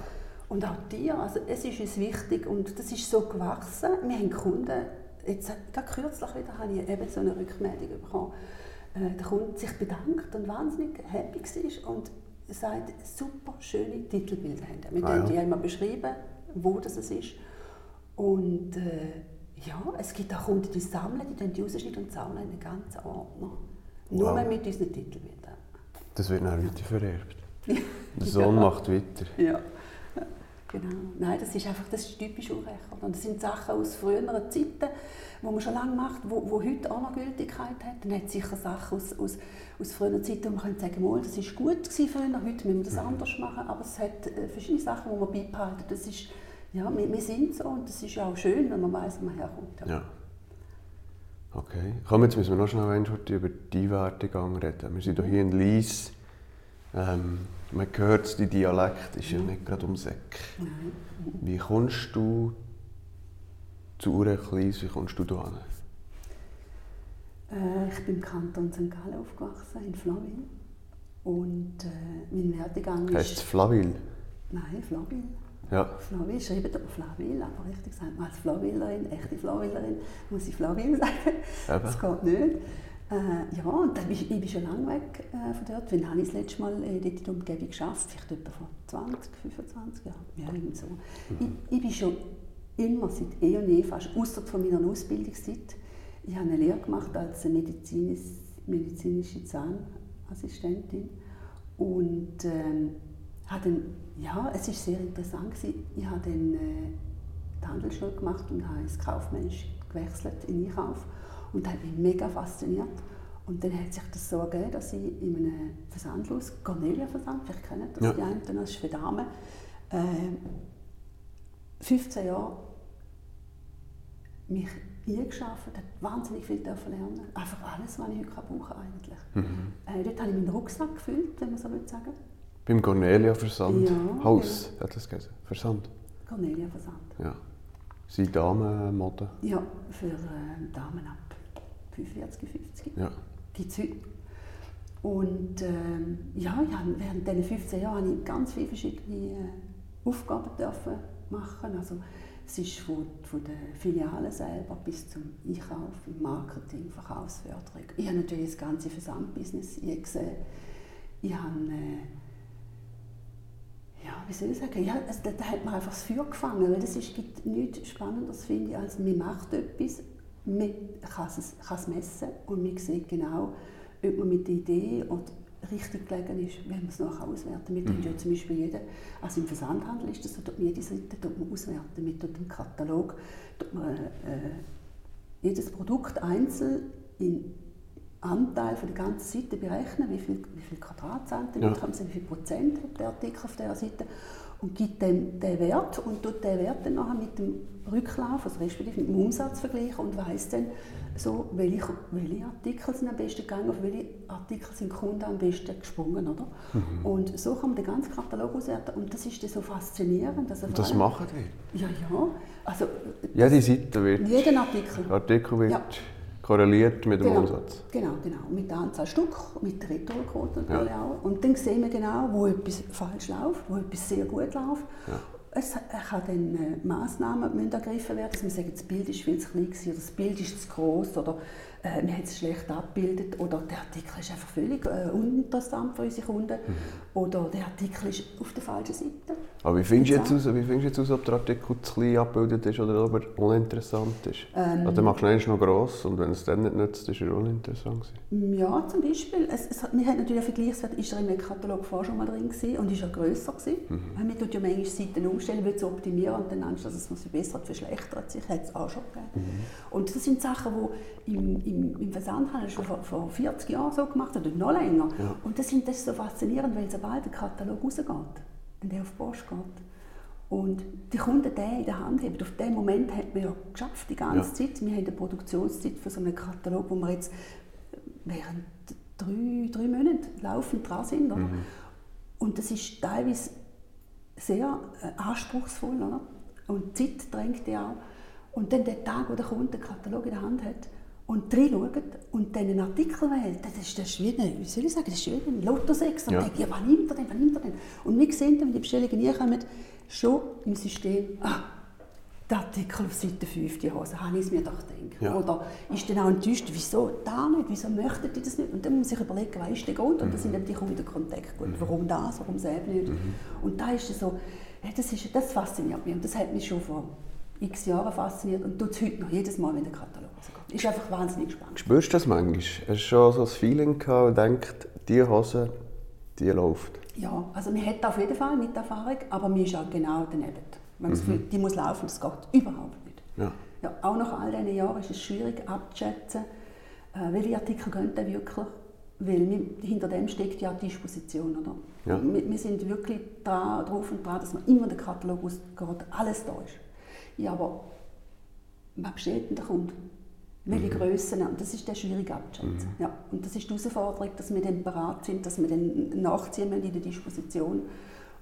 Und auch Tiere, also es ist uns wichtig und das ist so gewachsen. Wir haben Kunden, jetzt gerade kürzlich wieder habe ich eben so eine Rückmeldung bekommen, äh, der Kunde sich bedankt und wahnsinnig happy war und sagt, super schöne Titelbilder haben. Wir ah, ja. die immer beschrieben, wo das ist. Und äh, ja, es gibt auch Kunden, die sammeln, die dann die rausschneiden und sammeln einen ganzen Ordner. Nur wow. mit unseren Titelbildern. Das wird dann weiter vererbt. Der Sohn ja. macht weiter. Ja. Genau. Nein, das ist einfach das ist typisch Urrecht. Und das sind Sachen aus früheren Zeiten, die man schon lange macht, wo, wo heute auch noch Gültigkeit hat. Dann hat sicher Sachen aus, aus, aus früheren Zeiten, wo man könnte sagen kann, das war gut gewesen früher, heute müssen wir das mhm. anders machen. Aber es hat äh, verschiedene Sachen, die man beibehalten. Das ist, ja, wir, wir sind so und das ist ja auch schön, wenn man weiß, wo man herkommt. Ja. ja. Okay. Komm, jetzt müssen wir noch schnell über die Wertegang reden. Wir sind hier in Lies. Ähm, man hört, die Dialekt ist ja nicht gerade ums Eck. Wie kommst du zu Urenkleis, wie kommst du da hin? Äh, ich bin im Kanton St. Gallen aufgewachsen, in Flawil. Und äh, mein Werdegang ist... Heißt es Flawil? Nein, Flawil. Ja. Flawil, schreibt aber Flawil, aber richtig sagt man als Flawilerin, echte Flawilerin, muss ich Flawil sagen. Eben. Das geht nicht. Äh, ja, und dann, ich, ich bin schon lange weg äh, von dort. Wann habe ich das letzte Mal äh, dort in der Umgebung geschafft? Vielleicht etwa vor 20, 25 Jahren. Ja, irgendwie so. Mhm. Ich, ich bin schon immer, seit eh und je, fast außer von meiner Ausbildungszeit, ich habe eine Lehre gemacht als Medizinisch, medizinische Zahnassistentin und ähm, habe dann, ja, es ist sehr interessant gewesen. Ich habe dann äh, die Handelsschule gemacht und habe ins Kaufmännisch gewechselt in Einkauf und das hat mich mega fasziniert. Und dann hat sich das so ergeben, dass ich in einem Versandhaus, Cornelia Versand, vielleicht kennen das ja. die einen, das ist für Damen, äh, 15 Jahre mich eingeschafft, hat wahnsinnig viel lernen Einfach alles, was ich heute brauche eigentlich. Mhm. Äh, dort habe ich meinen Rucksack gefüllt, wenn man so will sagen. Beim Cornelia Versand? Ja, Haus, ja. hat das gesagt? Versand? Cornelia Versand. Ja. Sie Damenmode? Ja, für äh, Damen ab 45, 50. Ja. Gibt es heute. Und ähm, ja, während diesen 15 Jahren habe ich ganz viele verschiedene äh, Aufgaben dürfen machen. Also, es ist von, von der Filiale selber bis zum Einkauf, Marketing, Verkaufsförderung. Ich habe natürlich das ganze Versandbusiness gesehen. Ich habe, äh, ja, wie soll ich sagen, ja, also, da, da, hat man einfach das Feuer gefangen, weil es gibt nichts Spannenderes, finde ich, als man macht etwas man kann es, kann es messen und man sieht genau, ob man mit der Idee oder richtig gelegen ist, wenn man es nachher auswerten. Wir mhm. ja zum Beispiel jeden, also im Versandhandel ist das so, jede Seite tut man auswerten. Mit dem Katalog tut man äh, jedes Produkt einzeln in Anteil von der ganzen Seite berechnen, wie viel, wie viel Quadratzentimeter, ja. wie viel Prozent hat der Artikel auf dieser Seite und gibt dem den Wert und tut den Wert dann nachher mit dem Rücklauf, also respektive mit dem Umsatz vergleichen und weiß dann, so, welche, welche Artikel sind am besten gegangen, auf welche Artikel sind Kunden am besten gesprungen. Oder? Mhm. Und so kann man den ganzen Katalog auswerten und das ist dann so faszinierend. Also das machen die? Ja, ja. Also, Jede Seite wird... Jeden Artikel. Artikel wird... Ja korreliert mit dem genau, Umsatz. Genau, genau. Mit der Anzahl Stück, mit der Retourquote natürlich ja. auch. Und dann sehen wir genau, wo etwas falsch läuft, wo etwas sehr gut läuft. Ja. Es kann dann äh, Massnahmen ergriffen werden, dass man sagt, das Bild ist viel zu klein oder das Bild ist zu groß oder äh, wir haben es schlecht abgebildet oder der Artikel ist einfach völlig äh, uninteressant für unsere Kunden mhm. oder der Artikel ist auf der falschen Seite. Aber wie findest, du jetzt aus, wie findest du jetzt aus, ob der Artikel zu klein abgebildet ist oder ob er uninteressant ist? Ähm, also, dann machst du ihn noch gross und wenn es dann nicht nützt, ist er uninteressant gewesen. Ja, zum Beispiel. Es, es, wir haben natürlich einen Vergleichswert, ist er im Katalog vorher schon mal drin gewesen und ist er grösser gewesen. Mhm. Man tut ja manchmal Seiten umstellen, will es optimieren und dann anstatt dass man es verbessert, verschlechtert sich, hat es auch schon gegeben. Mhm. Und das sind Sachen, die im, im, im Versandhandel schon vor, vor 40 Jahren so gemacht haben, oder noch länger. Ja. Und das, sind, das ist so faszinierend, weil sobald der Katalog rausgeht, wenn der auf die Post geht, und die Kunden den in der Hand haben, auf den Moment hat man ja geschafft, die ganze ja. Zeit. Wir haben eine Produktionszeit für so einen Katalog, wo wir jetzt während drei, drei Monaten laufend dran sind. Oder? Mhm. Und das ist teilweise sehr äh, anspruchsvoll. Oder? Und die Zeit drängt ja auch. Und dann der Tag, wo der Kunde den Katalog in der Hand hat, und reinschaut und dann einen Artikel wählt, das ist, das ist wie ein, wie soll ich sagen, das ist wie ein Lottosex. Und ja. denkt, ja, wann nimmt er denn, wann nimmt er denn? Und wir sehen dann, wenn die Bestellungen reinkommen, schon im System, ah, der Artikel auf Seite 5, die Hose, habe ich es mir doch gedacht. Ja. Oder ist dann auch enttäuscht, wieso da nicht, wieso möchten die das nicht? Und dann muss ich überlegen, was ist der Grund? Und mhm. da sind eben die Kundenkontakte gut. Mhm. Warum das, warum selbst nicht? Mhm. Und da ist es so, das, ist, das fasziniert mich und das hat mich schon vor x Jahren fasziniert und tut es heute noch jedes Mal, wenn der Katalog rauskommt. Ist einfach wahnsinnig spannend. Spürst du das manchmal? Hast du schon so ein Feeling gehabt und denkt, diese Hose, die läuft? Ja, also man hat auf jeden Fall mit Erfahrung, aber mir ist auch genau daneben. Man mhm. Gefühl, die muss laufen, das geht überhaupt nicht. Ja. Ja, auch nach all diesen Jahren ist es schwierig abzuschätzen, äh, welche Artikel gehen denn wirklich, weil wir, hinter dem steckt ja die Disposition. Oder? Ja. Wir, wir, sind wirklich dran, drauf und dran, dass man immer den Katalog ausgeht, alles da ist. Ja, aber was bestellt denn der Kunde? Welche mhm. Grössen? Und das ist dann schwierig abzuschätzen. Mhm. Ja, und das ist die Herausforderung, dass wir dann bereit sind, dass wir dann nachziehen in der Disposition.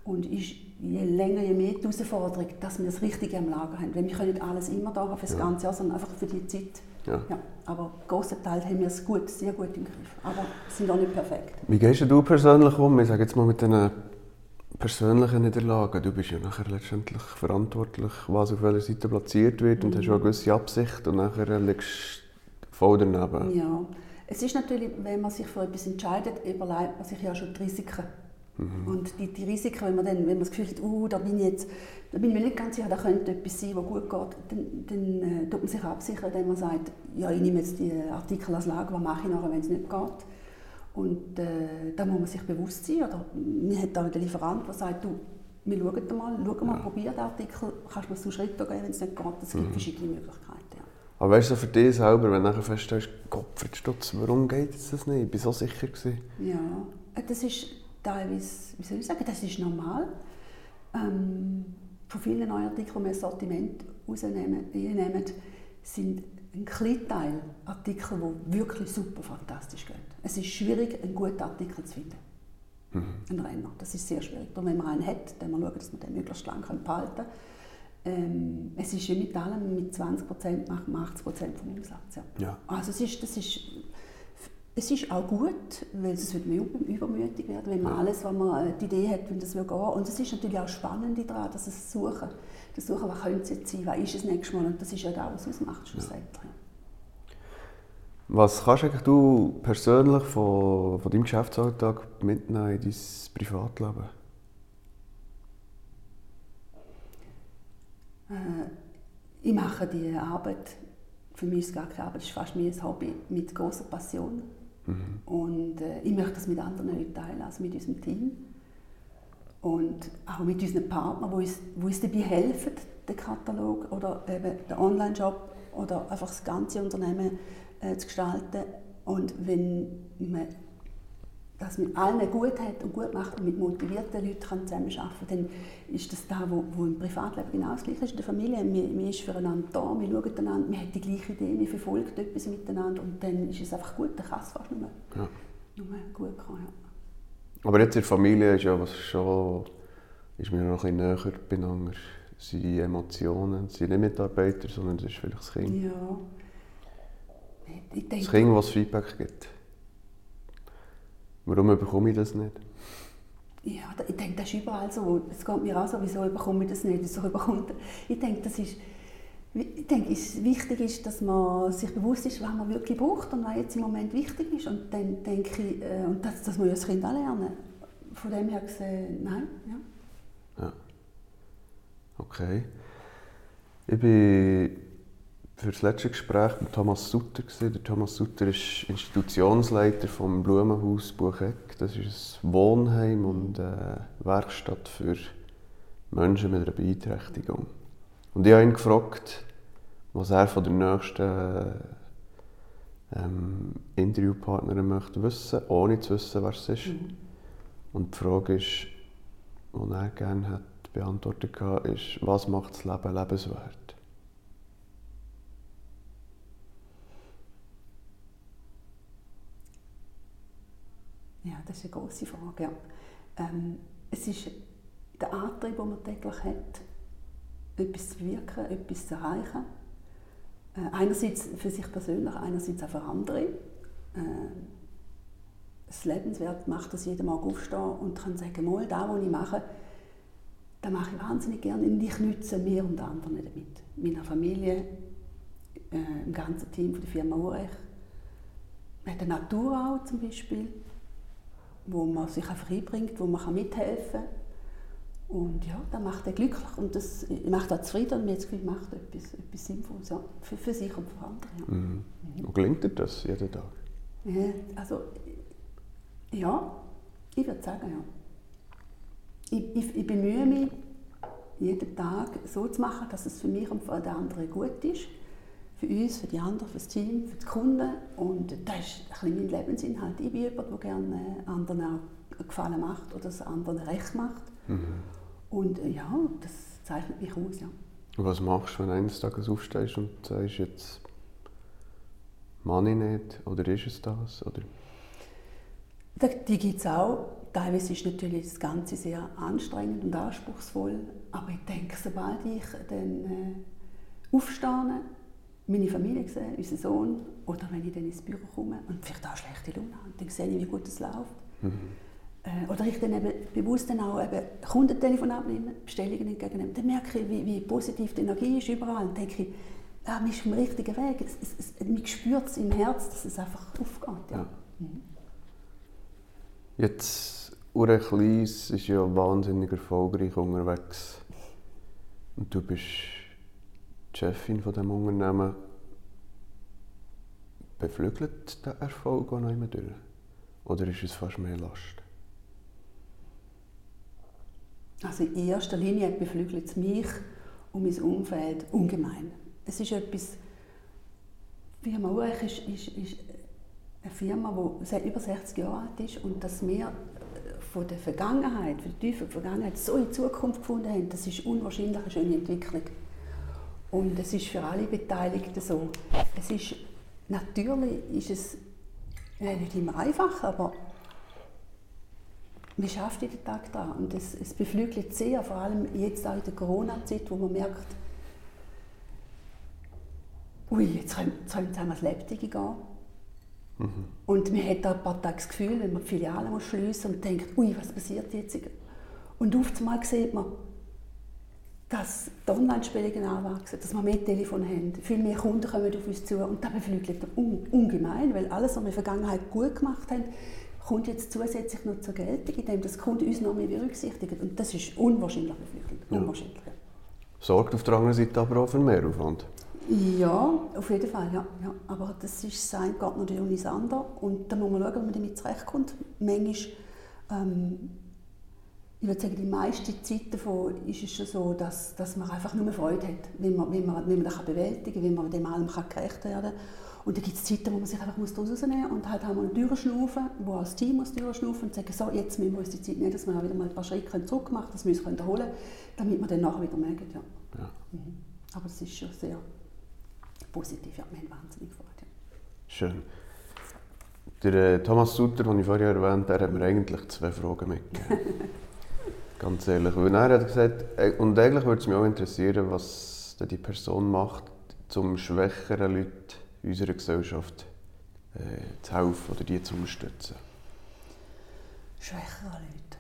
Und ist je länger, je mehr die Herausforderung, dass wir das Richtige am Lager haben. Weil wir können nicht alles immer da haben für das ja. ganze Jahr, sondern einfach für die Zeit. Ja. Ja, aber großen Teil haben wir es gut, sehr gut im Griff. Aber sind auch nicht perfekt. Wie gehst du persönlich um? Ich sage jetzt mal mit den persönlichen Niederlagen. Du bist ja nachher letztendlich verantwortlich, was auf welcher Seite platziert wird und mhm. hast auch eine gewisse Absicht und nachher liegst du voll daneben. Ja, es ist natürlich, wenn man sich für etwas entscheidet, überlegt man sich ja schon die Risiken. Mhm. Und die, die Risiken, wenn man dann, wenn man das Gefühl hat, uh, da bin ich jetzt, da bin ich mir nicht ganz sicher, da könnte etwas sein, was gut geht, dann, dann äh, tut man sich absichern, indem man sagt, ja, ich nehme jetzt die Artikel als Lage, was mache ich nachher, wenn es nicht geht. Und äh, da muss man sich bewusst sein. Oder man hat auch den Lieferant, der sagt, du, wir schauen mal, schau mal, ja. probier den Artikel, kannst du mir einen Schritt geben, wenn es nicht geht. Es gibt mhm. verschiedene Möglichkeiten. Ja. Aber weißt du, für dich selber, wenn du nachher feststellst, Gott, Stutz, warum geht das nicht? Ich war so sicher. Gewesen. Ja, das ist teilweise, wie soll ich sagen, das ist normal. Ähm, von vielen neuen Artikeln, die wir Sortiment rausnehmen, sind ein kleiner Teil Artikel, die wirklich super fantastisch gehen. Es ist schwierig, einen guten Artikel zu finden. Mhm. Ein Renner. Das ist sehr schwierig. Darum, wenn man einen hat, dann man schauen, dass man den möglichst lange behalten kann. Ähm, es ist wie mit allem, mit 20 Prozent macht man 80 Prozent vom Umsatz. Ja. ja. Also es ist, das ist, es ist auch gut, weil es wird mehr übermütig werden, wenn man alles, was man äh, die Idee hat, wenn das will gehen. Und es ist natürlich auch spannend daran, dass es suchen, suchen, was könnte es jetzt sein, was ist es nächstes Mal und das ist ja das, was es ausmacht schlussendlich. Was kannst du persönlich von, von deinem Geschäftsalltag mitnehmen in dein Privatleben? Äh, ich mache die Arbeit, für mich ist es gar keine Arbeit, es ist fast mehr ein Hobby, mit großer Passion. Mhm. Und äh, ich möchte das mit anderen Leuten teilen, also mit unserem Team. Und auch mit unseren Partnern, die uns, die uns dabei helfen, den Katalog oder eben den Online-Shop oder einfach das ganze Unternehmen äh, zu gestalten, Und wenn man das mit allen gut hat und gut macht und mit motivierten Leuten kann zusammenarbeiten kann, dann ist das da, wo, wo im Privatleben genau das Gleiche ist. In der Familie, man, man ist füreinander da, man schaut einander, man hat die gleiche Idee, man verfolgt etwas miteinander und dann ist es einfach gut, dann kann es fast nur, ja. nur gut gehen. Ja. Aber jetzt in der Familie ist ja was schon, ist mir noch ein bisschen näher beieinander. sind die Emotionen, sind nicht Mitarbeiter, sondern es ist vielleicht das Kind. Ja. Ich denke, das Kind, das Feedback gibt. Warum bekomme ich das nicht? Ja, ich denke, das ist überall so. Es geht mir auch so, wieso bekomme ich das nicht? Wieso bekommt ich denke, das ist, ich denke, es wichtig ist, dass man sich bewusst ist, was man wirklich braucht und was jetzt im Moment wichtig ist. Und dann denke ich, äh, und das, das muss ja das Kind auch lernen. Von dem her gesehen, nein. Ja. ja. Okay. Ich bin für das letzte Gespräch mit Thomas Sutter. Der Thomas Sutter ist Institutionsleiter vom Blumenhaus Bucheck. Das ist ein Wohnheim und eine Werkstatt für Menschen mit einer Beeinträchtigung. Und ich habe ihn gefragt, was er von der nächsten ähm, Interviewpartnerin möchte wissen, ohne zu wissen, wer es ist. Mhm. Und die Frage ist, die er gerne hat beantwortet ist, was macht das Leben lebenswert? Ja, das ist eine große Frage. Ja. Ähm, es ist der Antrieb, den man täglich hat, etwas zu bewirken, etwas zu erreichen. Äh, einerseits für sich persönlich, einerseits auch für andere. Äh, das Lebenswert macht, dass jeder Morgen aufstehen und kann sagen, mal, das, was ich mache, das mache ich wahnsinnig gerne und ich nütze mir und anderen damit. Meiner Familie, äh, im ganzen Team von der Firma Urech, mit der Natur auch zum Beispiel wo man sich einfach einbringt, wo man mithelfen kann. Und ja, das macht er glücklich und das macht er zufrieden und Gefühl, macht etwas, etwas Sinnvolles ja, für, für sich und für andere. Ja. Mhm. Und gelingt dir das jeden Tag? Ja, also, ja, ich würde sagen, ja. Ich, ich, ich, bemühe mich, jeden Tag so zu machen, dass es für mich und für den anderen gut ist. Für uns, für die anderen, für das Team, für die Kunden. Und das ist ein bisschen mein Lebensinhalt. Ich bin jemand, der gerne anderen auch Gefallen macht oder es anderen recht macht. Mhm. Und äh, ja, das zeichnet mich aus. Ja. was machst du, wenn du eines Tages aufstehst und sagst, jetzt ich nicht oder ist es das? Oder? Die gibt es auch. Teilweise ist natürlich das Ganze sehr anstrengend und anspruchsvoll. Aber ich denke, sobald ich dann äh, aufstehe, meine Familie sehe, unseren Sohn, oder wenn ich dann ins Büro komme und vielleicht auch schlechte Laune habe, dann sehe ich, wie gut es läuft. Mhm. Äh, oder ich dann eben bewusst dann auch eben Kundentelefon abnehme, Bestellungen entgegennehme, dann merke ich, wie, wie positiv die Energie ist überall. Und denke ich, ja, man ist auf dem richtigen Weg. Es, es, es, man spürt es im Herz, dass es einfach aufgeht. Ja. ja. Mhm. Jetzt, Ure Kleis ist ja wahnsinnig erfolgreich unterwegs. Und du bist die Chefin von dem Unternehmen. Beflügelt der Erfolg auch noch immer durch? Oder ist es fast mehr Last? Also in erster Linie beflügelt es mich und mein Umfeld ungemein. Es ist etwas, Firma Urech ist, ist, ist eine Firma, die seit über 60 Jahren alt ist und dass wir von der Vergangenheit, von der tiefen Vergangenheit so in Zukunft gefunden haben, das ist unwahrscheinlich eine schöne Entwicklung. Und es ist für alle Beteiligten so. Es ist, natürlich ist es nicht immer einfach, aber man schafft jeden Tag daran. Und es, es beflügelt sehr, vor allem jetzt auch in der Corona-Zeit, wo man merkt, ui, jetzt könnte es einmal das Lebtige gehen. Mhm. Und man hat da ein paar Tage das Gefühl, wenn man die Filiale muss schliessen und denkt, ui, was passiert jetzt? Und auf einmal sieht man, dass die Online-Spielungen anwachsen, dass wir mehr Telefon haben, viel mehr Kunden kommen auf uns zu und das beflügelt un ungemein, weil alles, was wir in der Vergangenheit gut gemacht haben, kommt jetzt zusätzlich noch zur Geltung, indem das Kunden uns noch mehr berücksichtigen und das ist unwahrscheinlich. Ja. Unwahrscheinlich. Sorgt auf der anderen Seite aber auch für Mehraufwand? Ja, auf jeden Fall, ja. ja. Aber das ist sein geht natürlich um das andere und da muss man schauen, wie man damit zurechtkommt. Manchmal ähm, ich würde sagen, die meiste Zeit davon ist es schon so, dass, dass man einfach nur Freude hat, wenn man, wenn man, wenn man das bewältigen kann, wenn man dem allem gerecht werden kann. Und dann gibt es Zeiten, wo man sich einfach muss rausnehmen muss und halt auch mal durchschnaufen, wo als Team muss durchschnaufen und sagen, so, jetzt müssen wir uns die Zeit nehmen, dass wir auch wieder mal ein paar Schritte zurück machen dass wir uns erholen können, damit wir dann nachher wieder merken, ja. ja. Mhm. Aber das ist schon sehr positiv, ja, wir haben wahnsinnig Freude. Ja. Schön. Der äh, Thomas Sutter, den ich vorher erwähnt habe, hat mir eigentlich zwei Fragen mitgegeben. Ganz ehrlich. Weil er hat gesagt, äh, und eigentlich würde es mich auch interessieren, was die Person macht, um schwächeren Leuten in unserer Gesellschaft äh, zu helfen oder die zu unterstützen. Schwächere Leute.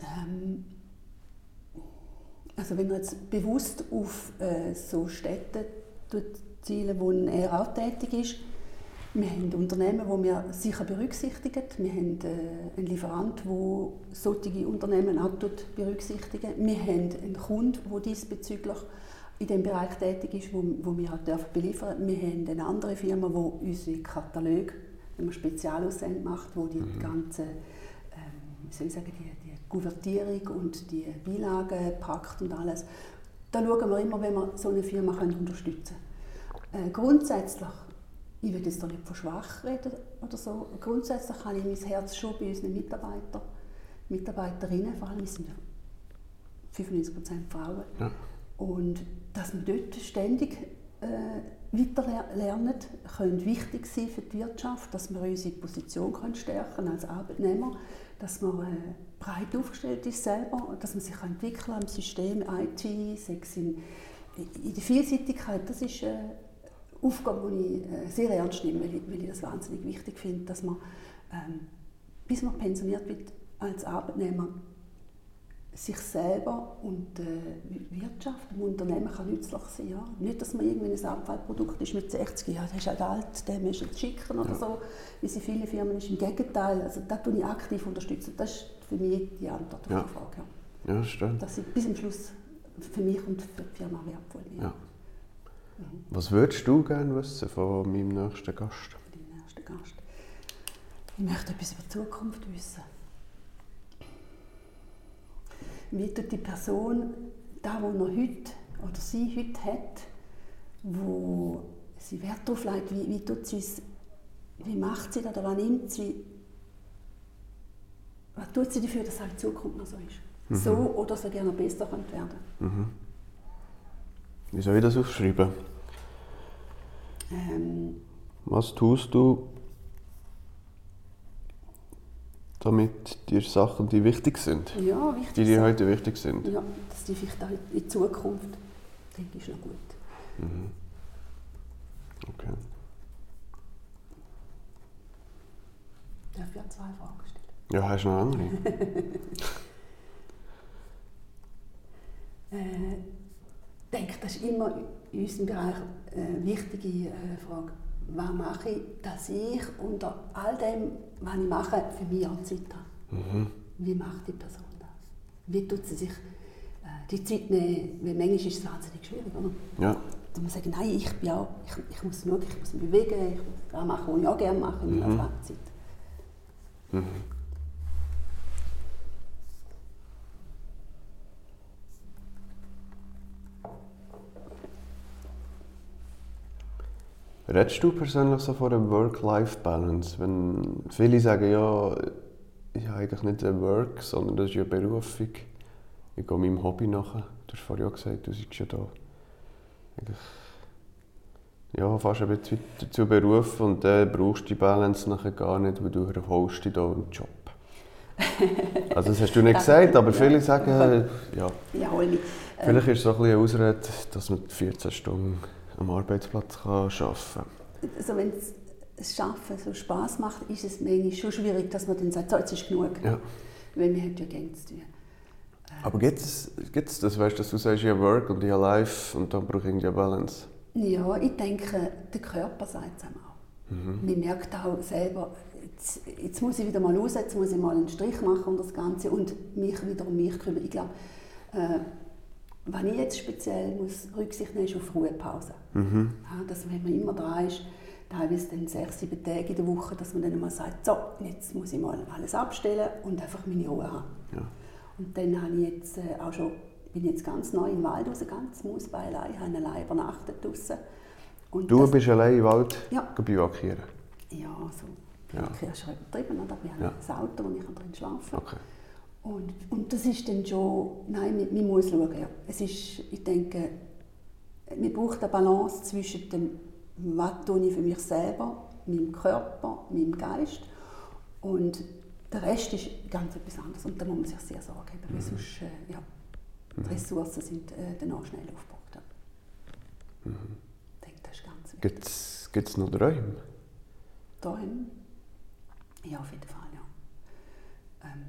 Ähm, also wenn man jetzt bewusst auf äh, so Städte zielen, wo er auch tätig ist, wir haben Unternehmen, die wir sicher berücksichtigen. Wir haben äh, einen Lieferant, der solche Unternehmen auch berücksichtigt. Wir haben einen Kunden, der diesbezüglich in dem Bereich tätig ist, wo, wo wir halt dürfen beliefern Wir haben eine andere Firma, die unsere Kataloge, wenn man Spezialaussend macht, wo die mhm. ganze, ähm, wie soll ich sagen, die, die Kuvertierung und die Beilagen packt und alles. Da schauen wir immer, wenn wir so eine Firma können unterstützen können. Äh, grundsätzlich ich will jetzt da nicht von schwach reden oder so. Grundsätzlich habe ich mein Herz schon bei unseren Mitarbeitern, Mitarbeiterinnen, vor allem wir sind 95% Frauen. Ja. Und dass wir dort ständig äh, weiter lernen, könnte wichtig sein für die Wirtschaft, dass wir unsere Position können stärken als Arbeitnehmer, dass man äh, breit aufgestellt ist selber, dass man sich entwickeln im System IT, Sex in, in der Vielseitigkeit, das ist äh, Aufgabe, die ich äh, sehr ernst nehme, weil ich, weil ich das wahnsinnig wichtig finde, dass man, ähm, bis man pensioniert wird als Arbeitnehmer, sich selber und äh, Wirtschaft, dem Unternehmen kann nützlich sein. Ja? Nicht, dass man irgendwie ein Abfallprodukt ist mit 60, ja, der ist halt alt, der müssen jetzt schicken oder ja. so, wie sie viele Firmen ist. Im Gegenteil, also das tue ich aktiv unterstützen. Das ist für mich die Antwort auf ja. die Frage. Ja, ja stimmt. Dass ich bis zum Schluss für mich und für die Firma wertvoll bin. Ja. Was würdest du gerne wissen von meinem nächsten Gast? Deinem nächsten Gast. Ich möchte etwas über die Zukunft wissen. Wie tut die Person, da wo er heute oder sie heute hat, wo sie Wert darauf legt, wie, wie, tut sie wie macht sie das oder was nimmt sie, was tut sie dafür, dass es in Zukunft noch so ist? Mhm. So oder so gerne besser könnte werden. Mhm. Wie soll ich das aufschreiben? Ähm, Was tust du, damit dir Sachen, die wichtig sind, ja, wichtig die dir heute wichtig sind? Ja, dass die vielleicht auch in Zukunft, denke ich, noch gut. Mhm. Okay. Darf ich ja zwei Fragen stellen? Ja, hast du noch andere? äh, denke, das ist immer in unserem Bereich eine wichtige äh, Frage. Was mache ich, dass ich unter all dem, was ich mache, für mich auch Zeit habe? Mhm. Wie macht die Person das? Wie tut sie sich äh, die Zeit nehmen? Weil manchmal ist es wahnsinnig schwierig, oder? Ja. Da muss sagen, nein, ich, bin auch, ich, ich muss schauen, ich muss mich bewegen, ich muss das machen, was ich auch gerne mache in meiner mhm. Freizeit. Mhm. Redest du persönlich so von der Work-Life-Balance? Wenn viele sagen, ja, ich habe eigentlich nicht ein Work, sondern das ist ja eine Berufung. Ich gehe meinem Hobby nach. Du hast vorhin auch gesagt, du bist ja da eigentlich ja, fast ein bisschen dazu berufen und dann brauchst du die Balance nachher gar nicht, weil du erholst dich da im Job. Also das hast du nicht gesagt, aber viele sagen, ja, ja vielleicht ist es so ein bisschen eine Ausrede, dass man 14 Stunden am Arbeitsplatz kann arbeiten kann. Also wenn das Arbeiten so Spass macht, ist es manchmal schon schwierig, dass man dann sagt, so, jetzt ist genug. Ja. Weil wir haben ja gerne zu tun. Aber gibt es das, weißt, dass du sagst, ich habe Work und ich habe Life und dann brauche ich irgendwie eine Balance? Ja, ich denke, der Körper sagt es auch. Mhm. Man merkt auch selber, jetzt, jetzt, muss ich wieder mal raus, jetzt muss ich mal einen Strich machen und das Ganze und mich wieder um mich kümmern. Ich glaube, äh, was ich jetzt speziell muss Rücksicht nehmen, ist auf Ruhepause. Mhm. Ja, dass wenn man immer da ist, teilweise dann sechs, sieben Tage in der Woche, dass man dann mal sagt, so, jetzt muss ich mal alles abstellen und einfach meine Ruhe haben. Ja. Und dann habe ich jetzt äh, auch schon, bin jetzt ganz neu im Wald raus, ganz Mausbein allein, habe allein übernachtet draussen. Und Du das- bist allein im Wald Ja. bivakieren? Ja, also, Ja. ja. ist schon übertrieben, oder? Wir haben Ja. ein Auto, wo ich drin schlafen kann. Okay. Und, und das ist dann schon, nein, man, muss schauen, ja. Es ist, ich denke, man braucht eine Balance zwischen dem, was tue ich für mich selber, meinem Körper, meinem Geist und der Rest ist ganz etwas anderes und da muss man sich sehr Sorge haben, weil sonst, äh, ja, die Ressourcen sind äh, dann auch schnell aufgebraucht. Ja. Ich denke, das ist ganz wichtig. Gibt es noch Träume? Daheim? Ja, auf jeden Fall, ja. Ähm,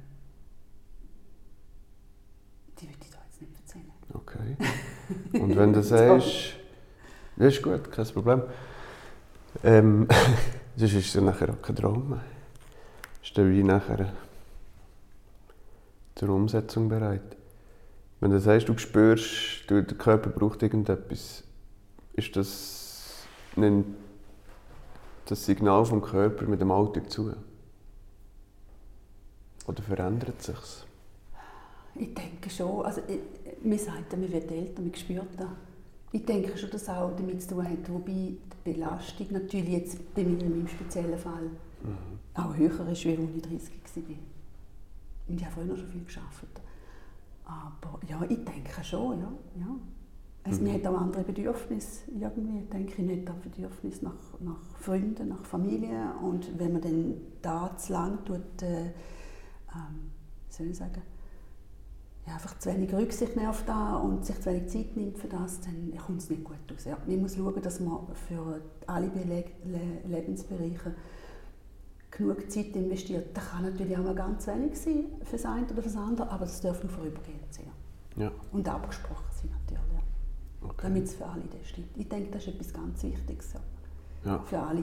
die würde ich da jetzt nicht erzählen. Okay. Und wenn du sagst, das ist gut, kein Problem. Ähm, sonst ist es ja nachher auch kein Traum mehr. Ist der Wein nachher zur Umsetzung bereit? Wenn du sagst, du spürst, du, der Körper braucht irgendetwas, ist das nicht das Signal vom Körper mit dem Alltag zu? Oder verändert es sich? Ich denke schon, also man sagt, man wird älter, man spürt das. Ich denke schon, dass es auch damit zu tun hat, wobei die Belastung natürlich jetzt bei mir in meinem speziellen Fall auch höher ist, als ich 30 war. Und ich habe früher schon viel geschafft. Aber ja, ich denke schon, ja. ja. Also, Man hat auch andere Bedürfnisse, irgendwie, denke ich, nicht auch Bedürfnis nach, nach Freunden, nach Familie. Und wenn man dann da zu lang tut, äh, ähm, wie soll ich sagen, ja, einfach zu wenig Rücksicht nimmt auf das und sich zu wenig Zeit nimmt für das, dann kommt es nicht gut aus. Ja, man muss schauen, dass man für alle Bele Le Lebensbereiche genug Zeit investiert. Das kann natürlich auch mal ganz wenig sein für das eine oder für das andere, aber das darf nur vorübergehend sein. Ja, Und abgesprochen sein natürlich, ja. okay. damit es für alle das stimmt. Ich denke, das ist etwas ganz Wichtiges ja. Für alle,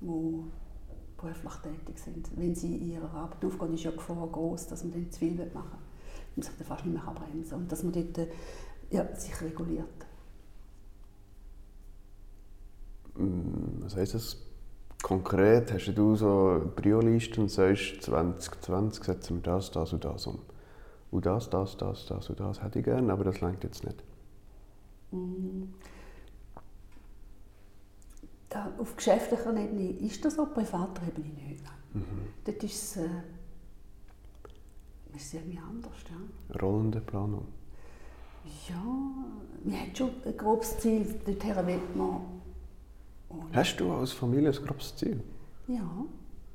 die beruflich tätig sind. Wenn sie in ihrer Arbeit aufgehen, ist ja die Gefahr groß, dass man dann zu viel machen will sich dann fast nicht mehr bremsen kann. Und dass man dort äh, ja, sich reguliert. Mm, Was heisst das konkret? Hast du so eine Prio-Liste und sagst, 2020 setzen wir das, das und das um? Und das, das, das, das und das hätte ich gerne, aber das langt jetzt nicht. Mm. Da, auf geschäftlicher Ebene ist das auf privater Ebene nicht. Nein. Dort ist es, äh, ist es irgendwie anders. Ja. Rollende Planung. ja, man hat schon ein grobes Ziel, dorthin will man. Und Hast du als Familie ein grobes Ziel? Ja,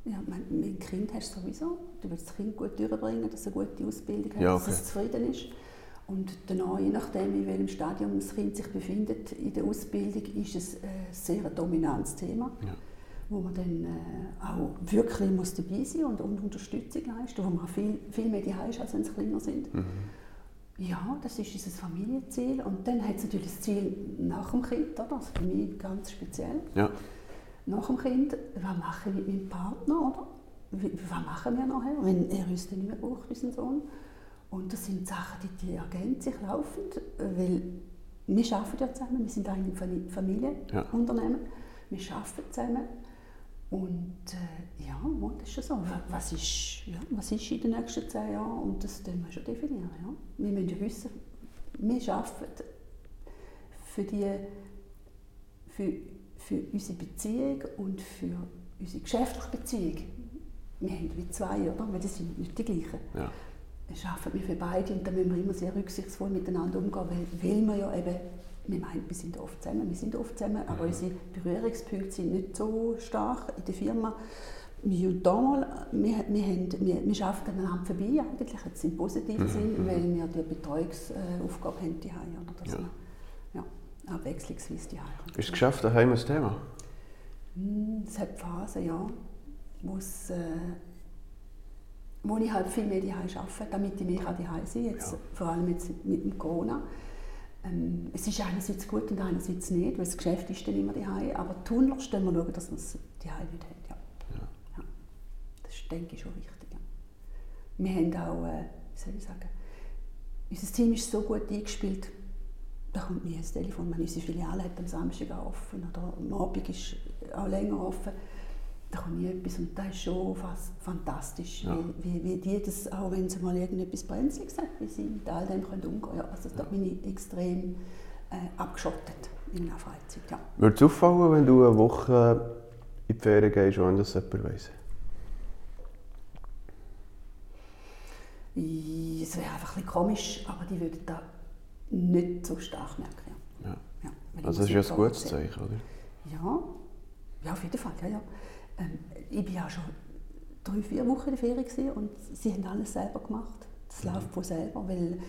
ja mein, mein Kind hast du sowieso. Du willst das Kind gut durchbringen, dass es eine gute Ausbildung hat, Ja, dass okay. es zufrieden ist. Und danach, je nachdem, in welchem Stadium das Kind sich befindet in der Ausbildung, ist es ein sehr dominantes Thema, Ja. Wo man dann äh, auch wirklich muss dabei sein und, und Unterstützung leisten, wo man viel, viel mehr daheim ist, als wenn sie kleiner sind. Mhm. Ja, das ist unser Familienziel. Und dann hat es natürlich das Ziel nach dem Kind, oder? Also für mich ganz speziell Ja. nach dem Kind, was mache ich mit meinem Partner, oder? Was machen wir nachher, wenn er uns dann nicht mehr braucht, unseren Sohn? Und das sind Sachen, die, die ergänzen sich laufend, weil wir arbeiten ja zusammen, wir sind eigentlich ein Ja. Familienunternehmen, wir arbeiten zusammen und äh, ja, das ist schon so. Wa- Was ist, ja, was ist in den nächsten zehn Jahren? Und das müssen wir schon definieren. Ja. Wir müssen ja wissen, wir arbeiten für die für, für unsere Beziehung und für unsere geschäftliche Beziehung. Wir haben wie zwei, oder? Weil das sind nicht die gleichen. Ja. Wir arbeiten wir für beide und da müssen wir immer sehr rücksichtsvoll miteinander umgehen, weil, weil wir ja eben, wir meinen, wir sind oft zusammen, wir sind oft zusammen, aber unsere Berührungspunkte sind nicht so stark in der Firma. Wir, da wir, wir, haben, wir, wir arbeiten aneinander vorbei eigentlich, jetzt im positiven Sinn, weil wir die Betreuungsaufgabe haben, die haben, oder? Dass Ja. wir, ja, abwechslungsweise die. Ist das Geschäft daheim ein Thema? Hm, Es hat Phasen, ja, wo, es, äh, wo ich halt viel mehr daheim arbeite, damit ich mehr daheim sein kann, jetzt, Ja. vor allem jetzt mit dem Corona. Ähm, es ist einerseits gut und einerseits nicht, weil das Geschäft ist dann immer daheim, aber tunlichst müssen wir schauen, dass wir es daheim nicht haben. Ja. Ja. Ja. Das ist, denke ich, schon wichtig. Ja. Wir haben auch, äh, wie soll ich sagen, unser Team ist so gut eingespielt, da kommt nie das Telefon, wenn unsere Filiale hat am Samstag offen oder am Abend ist auch länger offen, da kommt nie etwas und das ist schon fast fantastisch, Ja. wie, wie, die das, auch wenn sie mal irgendetwas Brenzliges hat, wie sie mit all dem können umgehen können. Ja, also da bin ich extrem äh, abgeschottet. in meiner Freizeit, ja. Würde es auffallen, wenn du eine Woche in die Ferien gehst, ohne dass jemand weiss? Es wäre einfach ein komisch, aber die würden da nicht so stark merken. Ja. Ja, Also das ist ja ein gutes. Zeichen, oder? Ja, ja auf jeden Fall. Ja, ja. Ähm, ich war ja schon drei, vier Wochen in der Ferien und sie haben alles selber gemacht. Das Mhm. läuft von selber, weil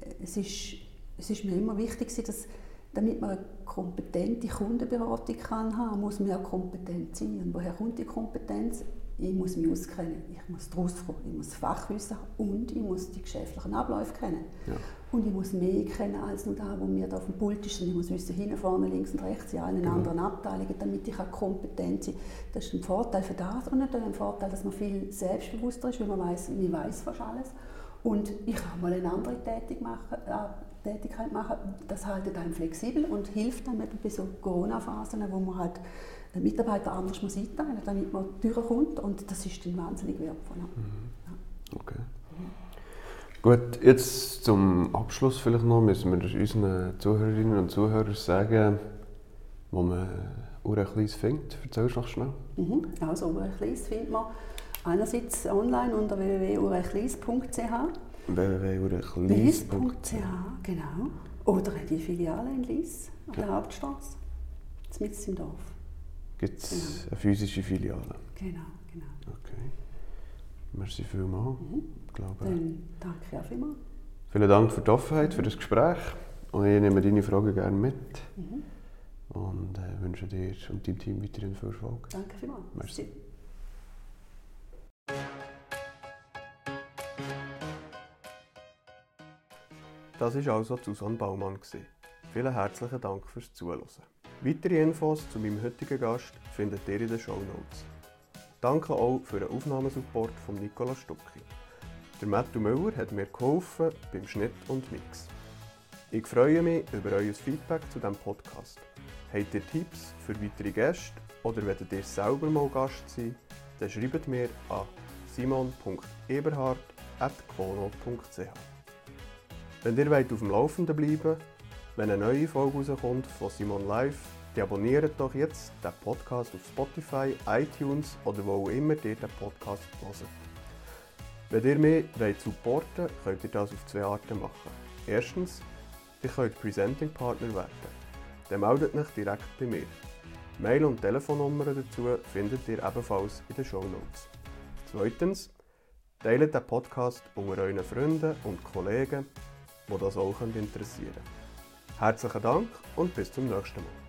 äh, es ist, es ist mir immer wichtig dass damit man eine kompetente Kundenberatung kann haben, muss man ja kompetent sein. Und woher kommt die Kompetenz? Ich muss mich auskennen, ich muss daraus kommen, ich muss Fachwissen haben und ich muss die geschäftlichen Abläufe kennen. Ja. Und ich muss mehr kennen als nur da, wo mir da auf dem Pult ist. Und ich muss wissen, hinten, vorne, links und rechts in allen Genau. anderen Abteilungen, damit ich auch kompetent sein kann. Das ist ein Vorteil für das und natürlich ein Vorteil, dass man viel selbstbewusster ist, weil man weiß, man weiß fast alles. Und ich kann mal eine andere machen, äh, Tätigkeit machen. Das hält einem flexibel und hilft dann eben bei so Corona-Phasen, wo man halt den Mitarbeiter anders muss einteilen muss, damit man durchkommt. Und das ist dann wahnsinnig wertvoll. Ja. Okay. Gut, jetzt zum Abschluss vielleicht noch müssen wir unseren Zuhörerinnen und Zuhörern sagen, wo man Ure Kleins findet. Erzählst du noch schnell? Mhm. Also Urenkleis findet man einerseits online unter www.urenkleis.ch Lies.ch, genau. Oder die Filiale in Lies, an der Hauptstraße, mitten im Dorf. Gibt es Genau. eine physische Filiale? Genau, genau. Okay. Merci vielmals. Ich glaube, Dann danke auch vielmals. vielen Dank für die Offenheit, für das Gespräch. Und ich nehme deine Fragen gerne mit. Mhm. Und äh, wünsche dir und deinem Team weiterhin viel Erfolg. Danke vielmals. Merci. Das war also Susanne Baumann. Vielen herzlichen Dank fürs Zuhören. Weitere Infos zu meinem heutigen Gast findet ihr in den Show Notes. Danke auch für den Aufnahmesupport von Nicola Stucki. Der Matthew Müller hat mir geholfen beim Schnitt und Mix. Ich freue mich über euer Feedback zu diesem Podcast. Habt ihr Tipps für weitere Gäste oder wollt ihr selber mal Gast sein, dann schreibt mir an simon.eberhard.kono.ch Wenn ihr wollt auf dem Laufenden bleiben wenn eine neue Folge rauskommt von Simon Live, dann abonniert doch jetzt den Podcast auf Spotify, iTunes oder wo auch immer ihr den Podcast hört. Wenn ihr mich wollt könnt ihr das auf zwei Arten machen. Erstens, ihr könnt Presenting Partner werden. Dann meldet euch direkt bei mir. Mail- und Telefonnummern dazu findet ihr ebenfalls in den Show Notes. Zweitens, teilt den Podcast unter euren Freunden und Kollegen, die das auch interessieren können. Herzlichen Dank und bis zum nächsten Mal.